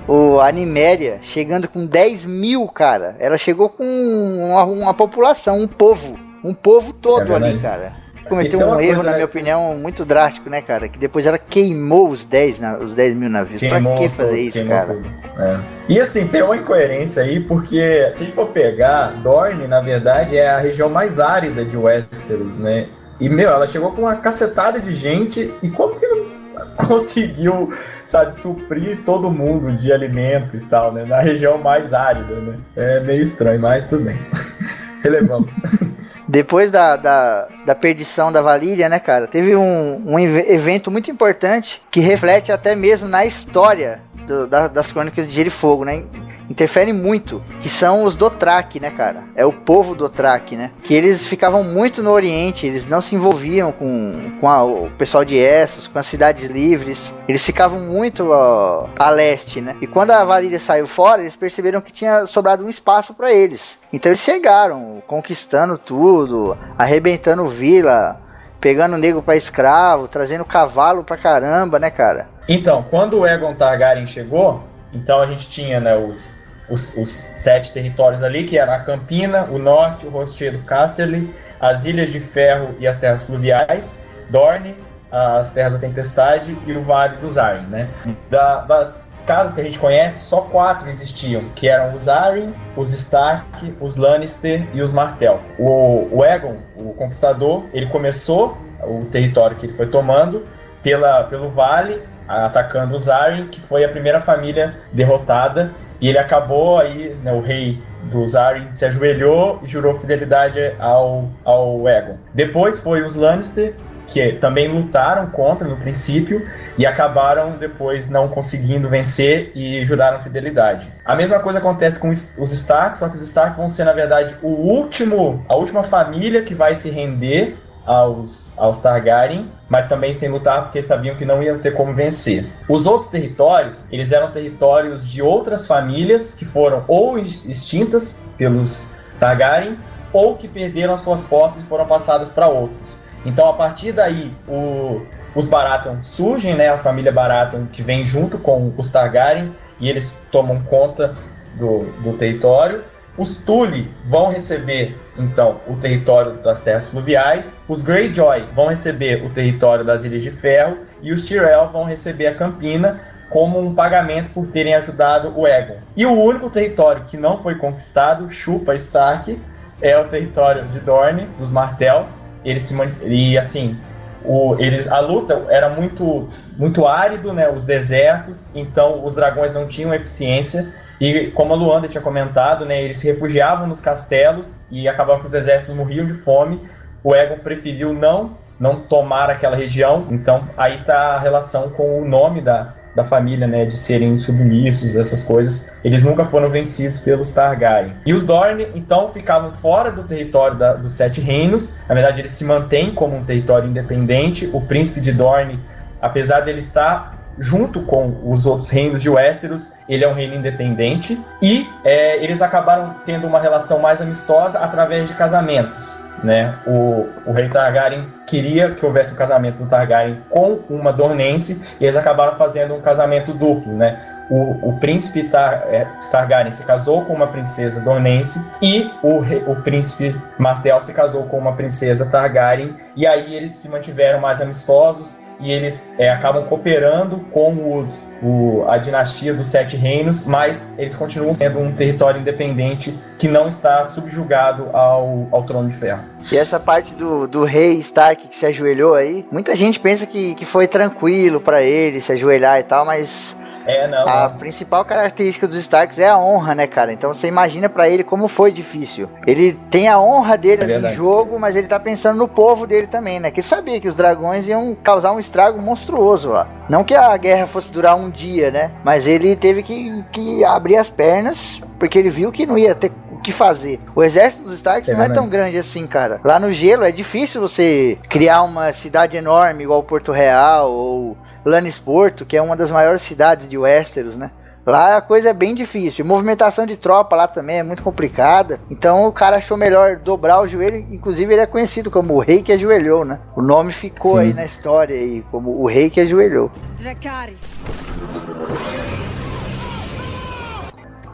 o Animéria chegando com 10 mil, cara. Ela chegou com uma, uma população, um povo. Um povo todo é ali, cara cometeu então, um erro, na minha opinião, muito drástico, né, cara? Que depois ela queimou os 10, os 10 mil navios. Queimou pra que fazer isso, cara? É. E assim, tem uma incoerência aí, porque se a gente for pegar, Dorne, na verdade, é a região mais árida de Westeros, né? E, meu, ela chegou com uma cacetada de gente. E como que não conseguiu, sabe, suprir todo mundo de alimento e tal, né? Na região mais árida, né? É meio estranho, mas tudo bem. Relevamos. Depois da, da, da, perdição da Valíria, né, cara? Teve um, um evento muito importante que reflete até mesmo na história do, da, das crônicas de Gelo e Fogo, né? Interferem muito, que são os Dothraki, né, cara? É o povo Dothraki, né? Que eles ficavam muito no Oriente, eles não se envolviam com, com a, o pessoal de Essos, com as cidades livres. Eles ficavam muito ó, a leste, né? E quando a Valíria saiu fora, eles perceberam que tinha sobrado um espaço para eles. Então eles chegaram, conquistando tudo, arrebentando vila, pegando nego para escravo, trazendo cavalo pra caramba, né, cara? Então, quando o Egon Targaryen chegou, então a gente tinha né, os, os, os, sete territórios ali, que era a Campina, o Norte, o Rochedo Casterly, as Ilhas de Ferro e as Terras Fluviais, Dorne, as Terras da Tempestade e o Vale dos Arryn, né? Da, das casas que a gente conhece, só quatro existiam, que eram os Arryn, os Stark, os Lannister e os Martell. O, o Aegon, o Conquistador, ele começou o território que ele foi tomando pela, pelo vale, atacando os Arryn, que foi a primeira família derrotada e ele acabou aí, né, o rei dos Arryn se ajoelhou e jurou fidelidade ao, ao Egon. Depois foi os Lannister, que também lutaram contra no princípio e acabaram depois não conseguindo vencer e juraram fidelidade. A mesma coisa acontece com os Stark, só que os Stark vão ser na verdade o último, a última família que vai se render aos, aos Targaryen, mas também sem lutar porque sabiam que não iam ter como vencer. Os outros territórios, eles eram territórios de outras famílias que foram ou extintas pelos Targaryen ou que perderam as suas posses e foram passadas para outros. Então, a partir daí, o, os Baratheon surgem, né, a família Baratheon que vem junto com os Targaryen e eles tomam conta do, do território. Os Tully vão receber, então, o território das terras fluviais. Os Greyjoy vão receber o território das Ilhas de Ferro. E os Tyrell vão receber a Campina como um pagamento por terem ajudado o Egon. E o único território que não foi conquistado, chupa Stark, é o território de Dorne, dos Martell. Eles se e assim, o, eles a luta era muito muito árido, né, os desertos, então os dragões não tinham eficiência e como a Luanda tinha comentado, né, eles se refugiavam nos castelos e acabavam que os exércitos morriam de fome. O Egon preferiu não não tomar aquela região. Então aí está a relação com o nome da, da família, né, de serem submissos, essas coisas. Eles nunca foram vencidos pelos Targaryen. E os Dorne, então, ficavam fora do território da, dos Sete Reinos. Na verdade, eles se mantêm como um território independente. O príncipe de Dorne, apesar dele estar junto com os outros reinos de Westeros, ele é um reino independente e é, eles acabaram tendo uma relação mais amistosa através de casamentos. Né? O, o rei Targaryen queria que houvesse um casamento do Targaryen com uma Dornense e eles acabaram fazendo um casamento duplo, né? O, o príncipe Tar, é, Targaryen se casou com uma princesa Dornense e o, o príncipe Martel se casou com uma princesa Targaryen e aí eles se mantiveram mais amistosos e eles é, acabam cooperando com os, o, a dinastia dos Sete Reinos, mas eles continuam sendo um território independente que não está subjugado ao, ao Trono de Ferro. E essa parte do, do rei Stark que se ajoelhou aí, muita gente pensa que, que foi tranquilo para ele se ajoelhar e tal, mas é, não. A principal característica dos Starks é a honra, né, cara? Então você imagina para ele como foi difícil. Ele tem a honra dele é no jogo, mas ele tá pensando no povo dele também, né? Que ele sabia que os dragões iam causar um estrago monstruoso lá. Não que a guerra fosse durar um dia, né? Mas ele teve que, que abrir as pernas, porque ele viu que não ia ter o que fazer. O exército dos Starks é não é tão grande assim, cara. Lá no gelo é difícil você criar uma cidade enorme igual Porto Real ou Lannisporto, que é uma das maiores cidades de Westeros, né? Lá a coisa é bem difícil. Movimentação de tropa lá também é muito complicada. Então o cara achou melhor dobrar o joelho. Inclusive ele é conhecido como o rei que ajoelhou, né? O nome ficou Sim. aí na história aí, como o rei que ajoelhou. Dracarys.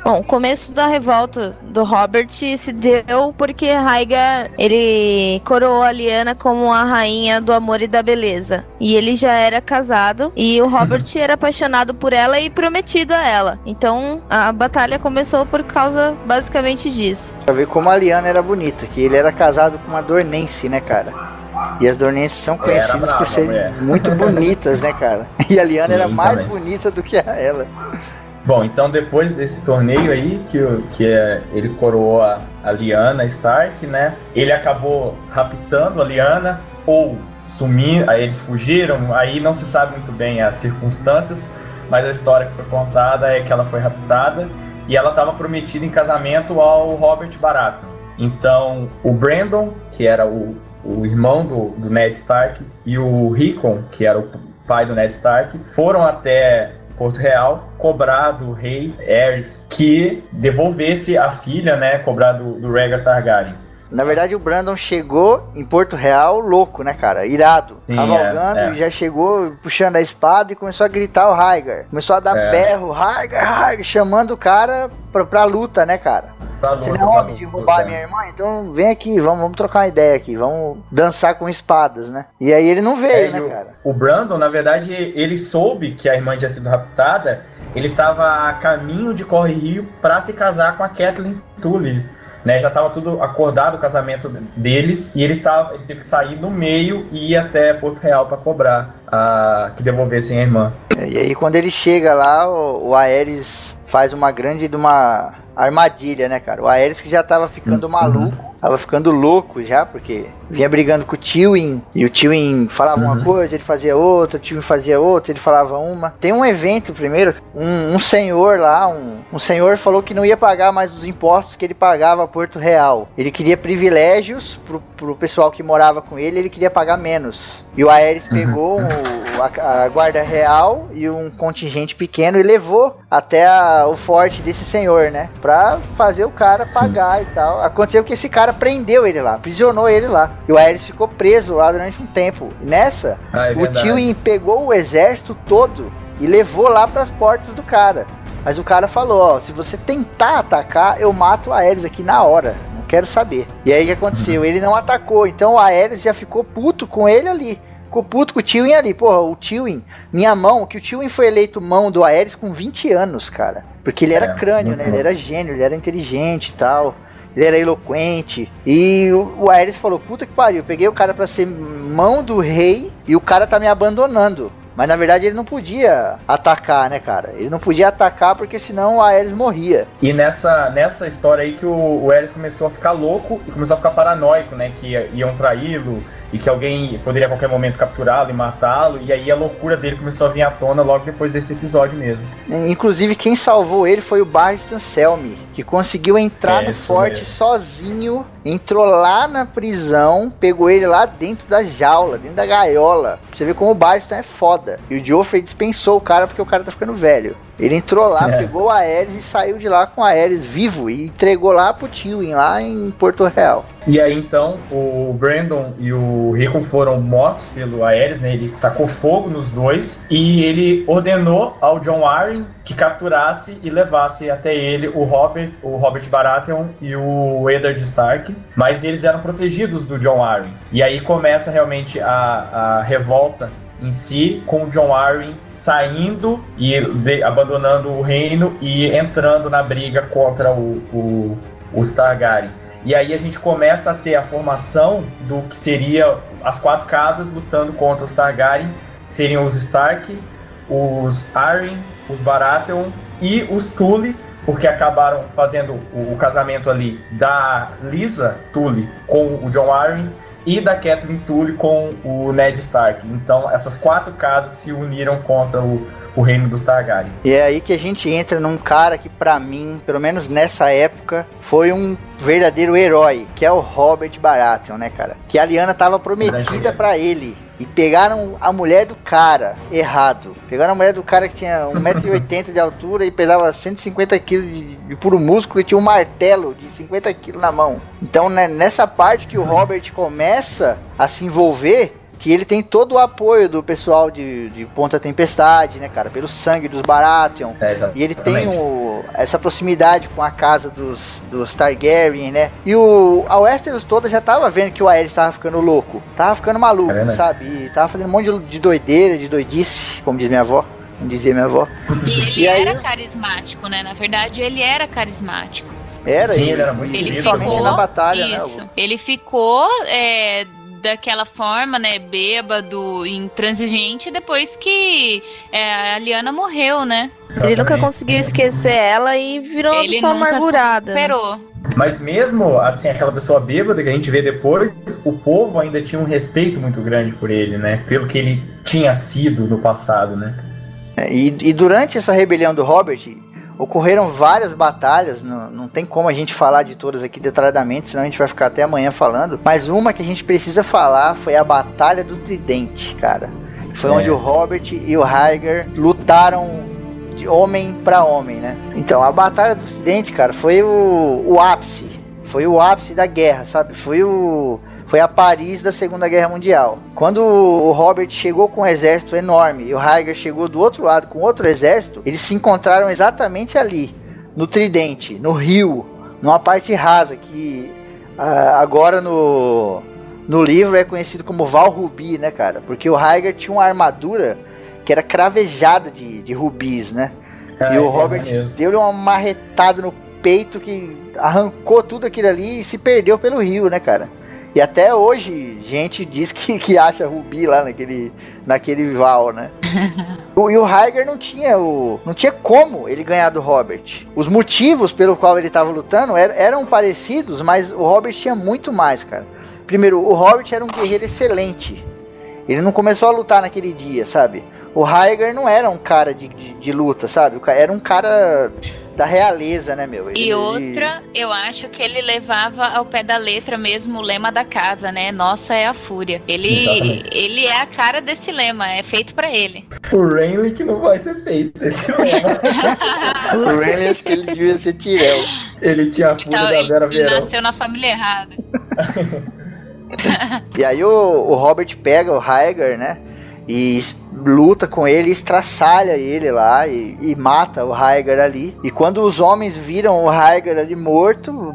Bom, o começo da revolta do Robert se deu porque Raiga ele coroou a Liana como a rainha do amor e da beleza. E ele já era casado e o Robert uhum. era apaixonado por ela e prometido a ela. Então a batalha começou por causa basicamente disso. Pra ver como a Liana era bonita, que ele era casado com uma Dornense, né, cara? E as Dornenses são conhecidas brava, por serem mulher. muito bonitas, né, cara? E a Liana Sim, era mais também. bonita do que a ela. Bom, então depois desse torneio aí, que, que é, ele coroou a, a Lyanna Stark, né? Ele acabou raptando a Lyanna, ou sumindo, aí eles fugiram, aí não se sabe muito bem as circunstâncias, mas a história que foi contada é que ela foi raptada e ela estava prometida em casamento ao Robert Baratheon. Então, o Brandon, que era o, o irmão do, do Ned Stark, e o Rickon, que era o pai do Ned Stark, foram até Porto Real cobrar do rei Aerys que devolvesse a filha, né, cobrar do, do Rhaegar Targaryen. Na verdade, o Brandon chegou em Porto Real louco, né, cara? Irado. Sim, cavalgando é, é. e já chegou puxando a espada e começou a gritar o Raigar. Começou a dar É. berro, Raigar, Raigar, chamando o cara pra, pra luta, né, cara? Pra Você não é pra homem de roubar é. minha irmã? Então vem aqui, vamos, vamos trocar uma ideia aqui, vamos dançar com espadas, né? E aí ele não veio, É, né, o- cara? O Brandon, na verdade, ele soube que a irmã tinha sido raptada. Ele estava a caminho de Corre Rio para se casar com a Kathleen Tully. Né, já estava tudo acordado o casamento deles e ele, tava, ele teve que sair no meio e ir até Porto Real para cobrar a, que devolvessem a irmã. E aí quando ele chega lá, o, o Aerys faz uma grande de uma armadilha, né, cara? O Aerys que já tava ficando Uhum. maluco, tava ficando louco já, porque vinha brigando com o Tywin, e o Tywin falava uma Uhum. coisa, ele fazia outra, o Tywin fazia outra, ele falava uma. Tem um evento primeiro, um, um senhor lá, um, um senhor falou que não ia pagar mais os impostos que ele pagava a Porto Real. Ele queria privilégios pro, pro pessoal que morava com ele, ele queria pagar menos. E o Aerys Uhum. pegou o- a, a guarda real e um contingente pequeno e levou até a- o forte desse senhor, né? Pra fazer o cara Sim. pagar e tal. Aconteceu que esse cara prendeu ele lá, aprisionou ele lá. E o Aerys ficou preso lá durante um tempo. E nessa, Ah, é o. Tywin pegou o exército todo e levou lá pras portas do cara. Mas o cara falou, ó, se você tentar atacar, eu mato o Aerys aqui na hora. Não quero saber. E aí o que aconteceu? Ele não atacou, então o Aerys já ficou puto com ele ali. Ficou puto com o Tywin ali. Porra, o Tywin, minha mão, que o Tywin foi eleito mão do Aerys com 20 anos, cara. Porque ele era É, crânio, né? bom. Ele era gênio, ele era inteligente e tal. Ele era eloquente. E o, o falou: Puta que pariu, peguei o cara pra ser mão do rei e o cara tá me abandonando. Mas na verdade ele não podia atacar, né, cara? Ele não podia atacar porque senão o Aerys morria. E nessa, nessa história aí que o, o Ares começou a ficar louco e começou a ficar paranoico, né? Que ia- iam traí-lo e que alguém poderia a qualquer momento capturá-lo e matá-lo. E aí a loucura dele começou a vir à tona logo depois desse episódio mesmo. Inclusive, quem salvou ele foi o Barristan Selmy, que conseguiu entrar É, no forte mesmo. sozinho, entrou lá na prisão, pegou ele lá dentro da jaula, dentro da gaiola. Pra você ver como o Barristan é foda. E o Joffrey dispensou o cara porque o cara tá ficando velho. Ele entrou lá, É. pegou o Aerys e saiu de lá com o Aerys vivo e entregou lá pro Tywin, lá em Porto Real. E aí então o Brandon e o Rickon foram mortos pelo Aerys, né? Ele tacou fogo nos dois e ele ordenou ao John Arryn que capturasse e levasse até ele o Robert, o Robert Baratheon e o Eddard Stark, mas eles eram protegidos do John Arryn. E aí começa realmente a, a revolta em si, com o John Arryn saindo e de- abandonando o reino e entrando na briga contra o, o, os Targaryen. E aí a gente começa a ter a formação do que seria as quatro casas lutando contra os Targaryen, que seriam os Stark, os Arryn, os Baratheon e os Tully, porque acabaram fazendo o, o casamento ali da Lisa Tully com o John Arryn e da Catelyn Tully com o Ned Stark. Então essas quatro casas se uniram contra o, o reino dos Targaryen. E é aí que a gente entra num cara que, pra mim, pelo menos nessa época, foi um verdadeiro herói, que é o Robert Baratheon, né, cara? Que a Lyanna tava prometida pra ele. E pegaram a mulher do cara errado. Pegaram a mulher do cara que tinha 1,80m de altura e pesava 150kg de, de puro músculo e tinha um martelo de 50kg na mão. Então, né, nessa parte que o Robert começa a se envolver, que ele tem todo o apoio do pessoal de, de Ponta Tempestade, né, cara? Pelo sangue dos Baratheon. É. E ele tem o, essa proximidade com a casa dos, dos Targaryen, né? E o, a Westeros toda já tava vendo que o Aerys tava ficando louco. Tava ficando maluco, É sabe? E tava fazendo um monte de, de doideira, de doidice, como diz minha avó. Como dizia minha avó. E ele E aí- era carismático, né? Na verdade, ele era carismático. Era Sim, ele. ele era muito Ele ficou, na batalha, né, isso. o- Ele ficou é, daquela forma, né? Bêbado, intransigente, depois que é, a Liana morreu, né? Ele nunca conseguiu esquecer ela e virou uma pessoa amargurada. Superou. Mas mesmo assim, aquela pessoa bêbada que a gente vê depois, o povo ainda tinha um respeito muito grande por ele, né? Pelo que ele tinha sido no passado, né? É, E, e durante essa rebelião do Robert, ocorreram várias batalhas. Não, não tem como a gente falar de todas aqui detalhadamente, senão a gente vai ficar até amanhã falando. Mas uma que a gente precisa falar foi a Batalha do Tridente, cara. Foi É. onde o Robert e o Heiger lutaram de homem para homem, né? Então, a Batalha do Tridente, cara, foi o, o ápice. Foi o ápice da guerra, sabe? Foi o. Foi a Paris da Segunda Guerra Mundial. Quando o Robert chegou com um exército enorme e o Heiger chegou do outro lado com outro exército, eles se encontraram exatamente ali, no Tridente, no rio, numa parte rasa que ah, agora no, no livro é conhecido como Val Rubi, né, cara? Porque o Heiger tinha uma armadura que era cravejada de, de rubis, né? e o Robert deu-lhe uma marretada no peito que arrancou tudo aquilo ali e se perdeu pelo rio, né, cara? E até hoje, gente diz que, que acha rubi lá naquele, naquele val, né? O- e o Heiger não tinha o. não tinha como ele ganhar do Robert. Os motivos pelo qual ele estava lutando eram, eram parecidos, mas o Robert tinha muito mais, cara. Primeiro, o Robert era um guerreiro excelente. Ele não começou a lutar naquele dia, sabe? O Heiger não era um cara de, de, de luta, sabe? Era um cara da realeza, né, meu? E Ele- outra, eu acho que ele levava ao pé da letra mesmo o lema da casa, né? Nossa é a fúria. Ele, Exatamente. ele é a cara desse lema, é feito pra ele. O Renly que não vai ser feito esse lema. O Renly, acho que ele devia ser Tirel. Ele tinha a fúria Então, da Vera ele Verão. nasceu na família errada. E aí o, o Robert pega o Heiger, né? E luta com ele, estraçalha ele lá e, e mata o Heiger ali. E quando os homens viram o Heiger ali morto,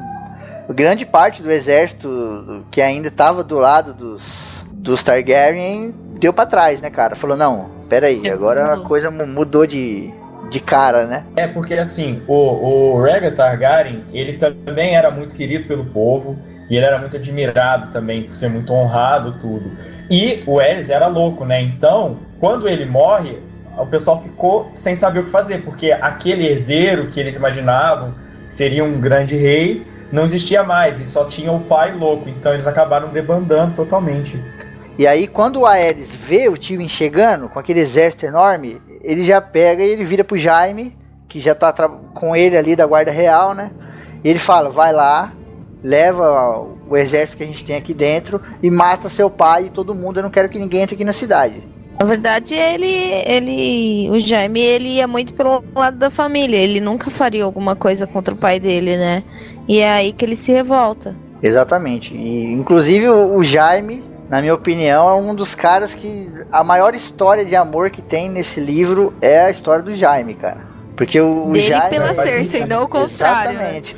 grande parte do exército que ainda estava do lado dos, dos Targaryen deu pra trás, né, cara? Falou, não, peraí, agora a coisa mu- mudou de, de cara, né? É porque assim, o, o Rhaegar Targaryen, ele também era muito querido pelo povo e ele era muito admirado também por ser muito honrado tudo. E o Aerys era louco, né? Então, quando ele morre, o pessoal ficou sem saber o que fazer, porque aquele herdeiro que eles imaginavam seria um grande rei não existia mais e só tinha o pai louco. Então eles acabaram debandando totalmente. E aí, quando o Aerys vê o time chegando, com aquele exército enorme, ele já pega e ele vira pro Jaime, que já tá com ele ali da Guarda Real, né? E ele fala: vai lá, leva o exército que a gente tem aqui dentro e mata seu pai e todo mundo. Eu não quero que ninguém entre aqui na cidade. Na verdade, ele, ele, o Jaime, ele ia muito pelo lado da família. Ele nunca faria alguma coisa contra o pai dele, né? E é aí que ele se revolta. Exatamente. E, inclusive, o, o Jaime, na minha opinião, é um dos caras que. A maior história de amor que tem nesse livro é a história do Jaime, cara. Porque o, o Dele Jaime. pela Cersei, não o contrário. né? Exatamente,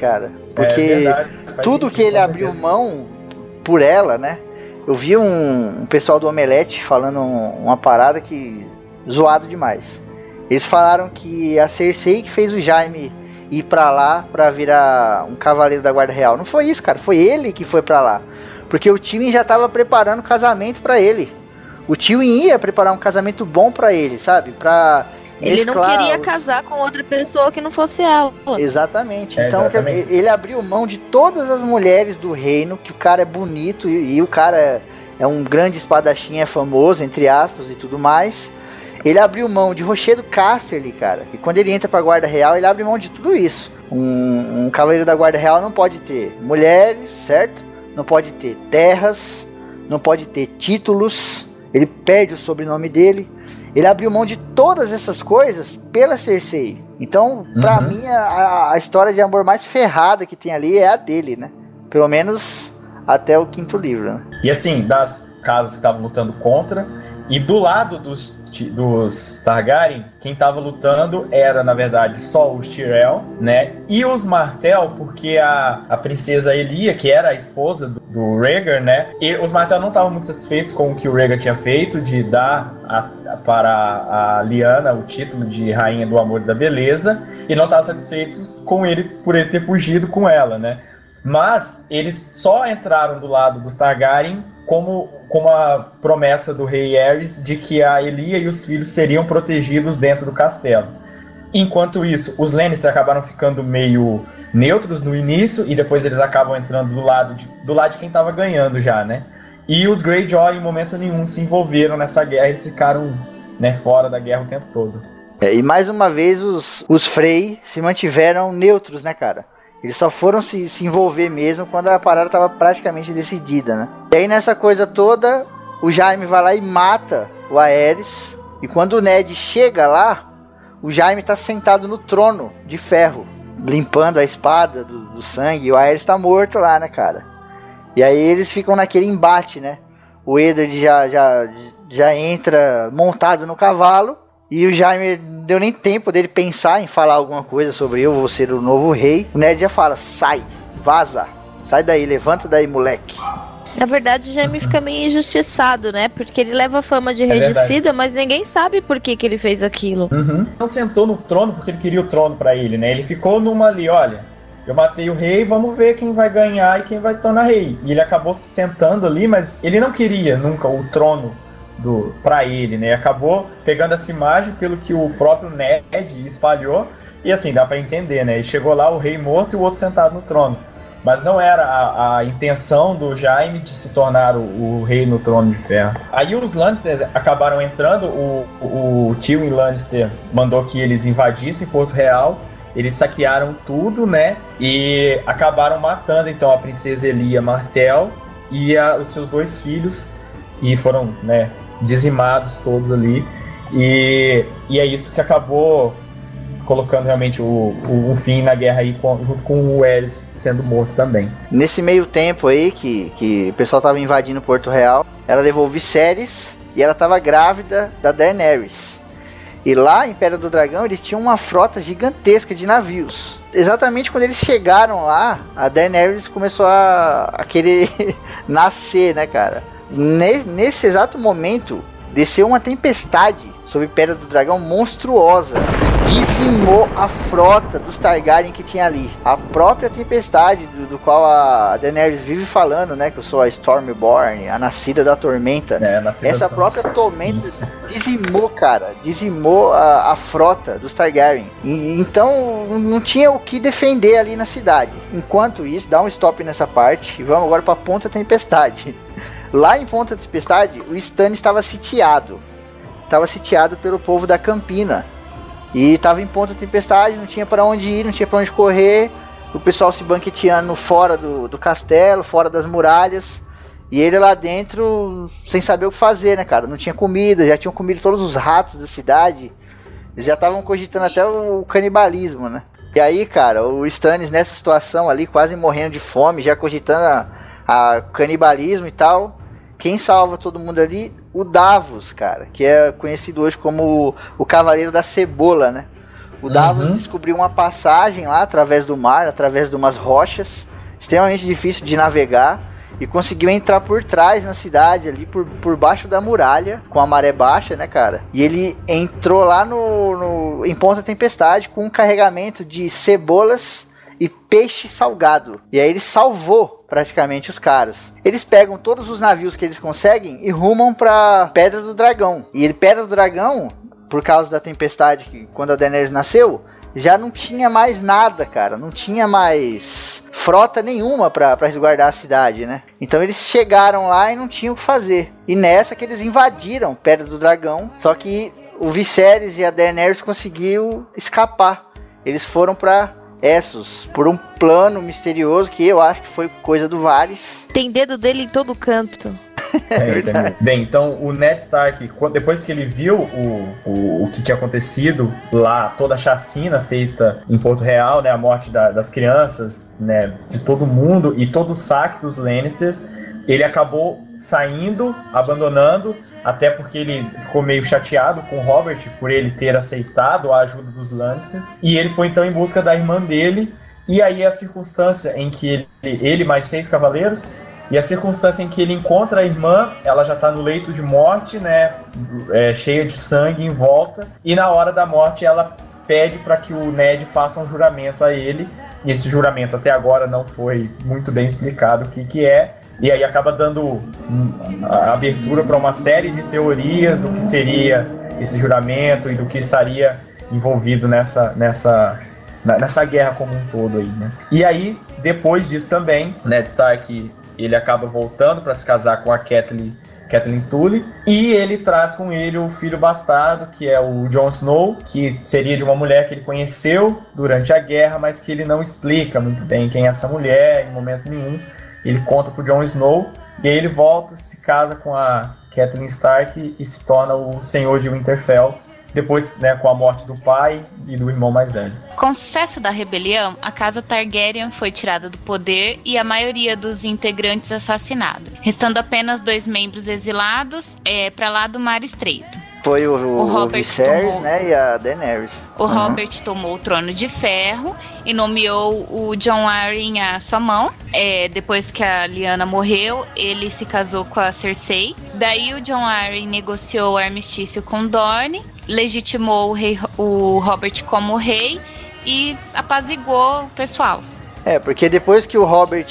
cara. É Porque verdade, tudo sentido, que ele abriu mão por ela, né? Eu vi um, um pessoal do Omelete falando um- uma parada que. zoado demais. Eles falaram que a Cersei que fez o Jaime ir pra lá pra virar um cavaleiro da Guarda Real. Não foi isso, cara. Foi ele que foi pra lá. Porque o time já tava preparando o casamento pra ele. O tio ia preparar um casamento bom pra ele, sabe? Pra Ele não queria casar com outra pessoa que não fosse ela. Exatamente. É, então exatamente. ele abriu mão de todas as mulheres do reino, que o cara é bonito e, e o cara é, é um grande espadachim, é famoso, entre aspas e tudo mais. Ele abriu mão de Rochedo Casterly, cara. E quando ele entra pra Guarda Real, ele abre mão de tudo isso. Um, um cavaleiro da Guarda Real não pode ter mulheres, certo? Não pode ter terras, não pode ter títulos. Ele perde o sobrenome dele. Ele abriu mão de todas essas coisas pela Cersei. Então, pra Uhum. mim, a, a história de amor mais ferrada que tem ali é a dele, né? Pelo menos até o quinto livro, né? E assim, das casas que estavam lutando contra, e do lado dos, dos Targaryen, quem estava lutando era, na verdade, só os Tyrell, né? E os Martell, porque a, a princesa Elia, que era a esposa do, do Rhaegar, né? E os Martell não estavam muito satisfeitos com o que o Rhaegar tinha feito, de dar a- a- para a Lyanna o título de Rainha do Amor e da Beleza, e não estavam satisfeitos com ele, por ele ter fugido com ela, né? Mas eles só entraram do lado dos Targaryen como, como a promessa do rei Aerys de que a Elia e os filhos seriam protegidos dentro do castelo. Enquanto isso, os Lannister acabaram ficando meio neutros no início e depois eles acabam entrando do lado de, do lado de quem estava ganhando já, né? E os Greyjoy em momento nenhum se envolveram nessa guerra, eles ficaram né, fora da guerra o tempo todo. É, e mais uma vez os, os Frey se mantiveram neutros, né, cara? Eles só foram se, se envolver mesmo quando a parada estava praticamente decidida, né? E aí nessa coisa toda, o Jaime vai lá e mata o Aerys. E quando o Ned chega lá, o Jaime tá sentado no trono de ferro, limpando a espada do, do sangue. E o Aerys tá morto lá, né, cara? E aí eles ficam naquele embate, né? O Eddard já, já, já entra montado no cavalo. E o Jaime deu nem tempo dele pensar em falar alguma coisa sobre eu vou ser o novo rei. O Ned já fala: sai, vaza, sai daí, levanta daí, moleque. Na verdade, o Jaime fica meio injustiçado, né? Porque ele leva fama de É regicida, verdade. mas ninguém sabe por que, que ele fez aquilo. Uhum. Não sentou no trono porque ele queria o trono pra ele, né? Ele ficou numa ali, olha, eu matei o rei, vamos ver quem vai ganhar e quem vai tornar rei. E ele acabou se sentando ali, mas ele não queria nunca o trono do para ele, né? Acabou pegando essa imagem pelo que o próprio Ned espalhou e assim dá pra entender, né? E chegou lá o rei morto e o outro sentado no trono. Mas não era a, a intenção do Jaime de se tornar o, o rei no trono de ferro. Aí os Lannisters acabaram entrando, o, o, o Tywin Lannister mandou que eles invadissem Porto Real. Eles saquearam tudo, né? E acabaram matando então a princesa Elia Martel e a- os seus dois filhos. E foram, né, dizimados todos ali. E, e é isso que acabou colocando realmente o, o, um fim na guerra aí com- junto com o Eris sendo morto também. Nesse meio tempo aí que, que o pessoal tava invadindo Porto Real, ela levou Viserys e ela tava grávida da Daenerys. E lá em Pedra do Dragão eles tinham uma frota gigantesca de navios. Exatamente quando eles chegaram lá, a Daenerys começou a, a querer nascer, né, cara? Ne- nesse exato momento, desceu uma tempestade sobre Pedra do Dragão monstruosa e dizimou a frota dos Targaryen que tinha ali. A própria tempestade do, do qual a Daenerys vive falando, né, que eu sou a Stormborn, a nascida da tormenta. É, nascida Essa da- própria tormenta Isso. dizimou, cara, dizimou a, a frota dos Targaryen. E, então não tinha o que defender ali na cidade. Enquanto isso, dá um stop nessa parte e vamos agora pra Ponta Tempestade. Lá em Ponta Tempestade, o Stannis estava sitiado. Estava sitiado pelo povo da Campina. E estava em Ponta Tempestade, não tinha para onde ir, não tinha para onde correr. O pessoal se banqueteando fora do, do castelo, fora das muralhas. E ele lá dentro, sem saber o que fazer, né, cara? Não tinha comida, já tinham comido todos os ratos da cidade. Eles já estavam cogitando até o canibalismo, né? E aí, cara, o Stannis nessa situação ali, quase morrendo de fome, já cogitando a, a canibalismo e tal. Quem salva todo mundo ali? O Davos, cara, que é conhecido hoje como o, o Cavaleiro da Cebola, né? O Davos Uhum. descobriu uma passagem lá através do mar, através de umas rochas, extremamente difícil de navegar, e conseguiu entrar por trás na cidade, ali por, por baixo da muralha, com a maré baixa, né, cara? E ele entrou lá no, no em Ponta Tempestade com um carregamento de cebolas e peixe salgado. E aí ele salvou praticamente os caras. Eles pegam todos os navios que eles conseguem e rumam pra Pedra do Dragão. E ele, Pedra do Dragão, por causa da tempestade que quando a Daenerys nasceu, já não tinha mais nada, cara. Não tinha mais frota nenhuma pra resguardar a cidade, né? Então eles chegaram lá e não tinham o que fazer. E nessa que eles invadiram Pedra do Dragão, só que o Viserys e a Daenerys conseguiu escapar. Eles foram pra Essos por um plano misterioso que eu acho que foi coisa do Varys. Tem dedo dele em todo canto. É, entendi. Bem, então o Ned Stark, quando- depois que ele viu o, o, o que tinha acontecido lá, toda a chacina feita em Porto Real, né, a morte da- das crianças, né, de todo mundo e todo o saque dos Lannisters, ele acabou saindo, abandonando, até porque ele ficou meio chateado com Robert por ele ter aceitado a ajuda dos Lannisters, e ele foi então em busca da irmã dele, e aí a circunstância em que ele, ele mais seis cavaleiros e a circunstância em que ele encontra a irmã, ela já tá no leito de morte, né? é, cheia de sangue em volta. E na hora da morte ela pede para que o Ned faça um juramento a ele Esse juramento até agora não foi muito bem explicado o que, que é. E aí acaba dando abertura para uma série de teorias do que seria esse juramento e do que estaria envolvido nessa, nessa, nessa guerra como um todo aí, né? E aí, depois disso também, Ned Stark ele acaba voltando para se casar com a Kathleen Kathleen Tully, e ele traz com ele o filho bastardo, que é o Jon Snow, que seria de uma mulher que ele conheceu durante a guerra, mas que ele não explica muito bem quem é essa mulher em momento nenhum. Ele conta pro Jon Snow, e aí ele volta, se casa com a Kathleen Stark e se torna o senhor de Winterfell, depois, né, com a morte do pai e do irmão mais velho. Com o sucesso da rebelião, a casa Targaryen foi tirada do poder e a maioria dos integrantes assassinada, restando apenas dois membros exilados é, para lá do Mar Estreito. Foi o, o, o Viserys, tomou... né, e a Daenerys. O uhum. Robert tomou o trono de ferro e nomeou o John Arryn à sua mão. É, depois que a Lyanna morreu, ele se casou com a Cersei. Daí o John Arryn negociou o armistício com Dorne legitimou o, rei, o Robert como rei e apaziguou o pessoal. É, porque depois que o Robert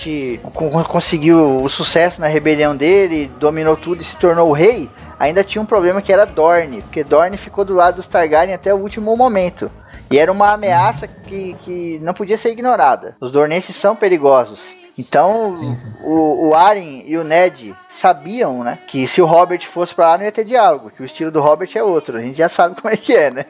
conseguiu o sucesso na rebelião dele, dominou tudo e se tornou o rei, ainda tinha um problema que era Dorne, porque Dorne ficou do lado dos Targaryen até o último momento. E era uma ameaça que, que não podia ser ignorada. Os Dornenses são perigosos. Então, sim, sim. O, o Aren e o Ned sabiam, né, que se o Robert fosse para lá não ia ter diálogo, que o estilo do Robert é outro. A gente já sabe como é que é, né?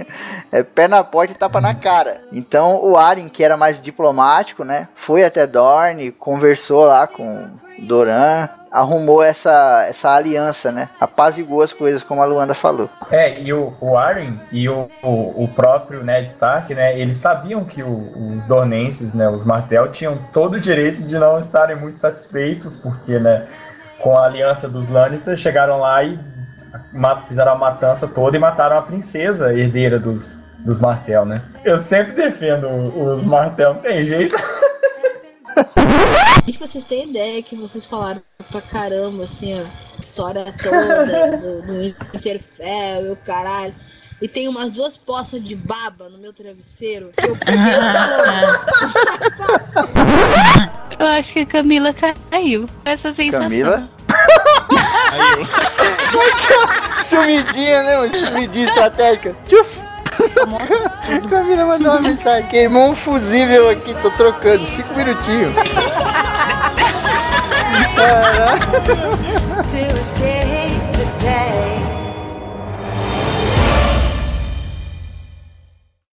É pé na porta e tapa na cara. Então, o Aren, que era mais diplomático, né, foi até Dorne, conversou lá com Doran, arrumou essa, essa aliança, né? Apaziguou as coisas, como a Luanda falou. É, e o, o Arryn e o, o, o, próprio Ned Stark, né? Eles sabiam que o, os Dornenses, né? Os Martel, tinham todo o direito de não estarem muito satisfeitos, porque, né? Com a aliança dos Lannister, chegaram lá e fizeram a matança toda e mataram a princesa herdeira dos, dos Martel, né? Eu sempre defendo os Martel, não tem jeito. Gente, vocês têm ideia que vocês falaram pra caramba, assim, a história toda do, do Interfell e o caralho. E tem umas duas poças de baba no meu travesseiro que eu peguei Eu acho que a Camila caiu. Essa sensação. Camila? Caiu. Sumidinha, né? Sumidinha estratégica. Tchuf! Camila mandou uma mensagem. Queimou um fusível aqui, tô trocando. Cinco minutinhos. Caraca.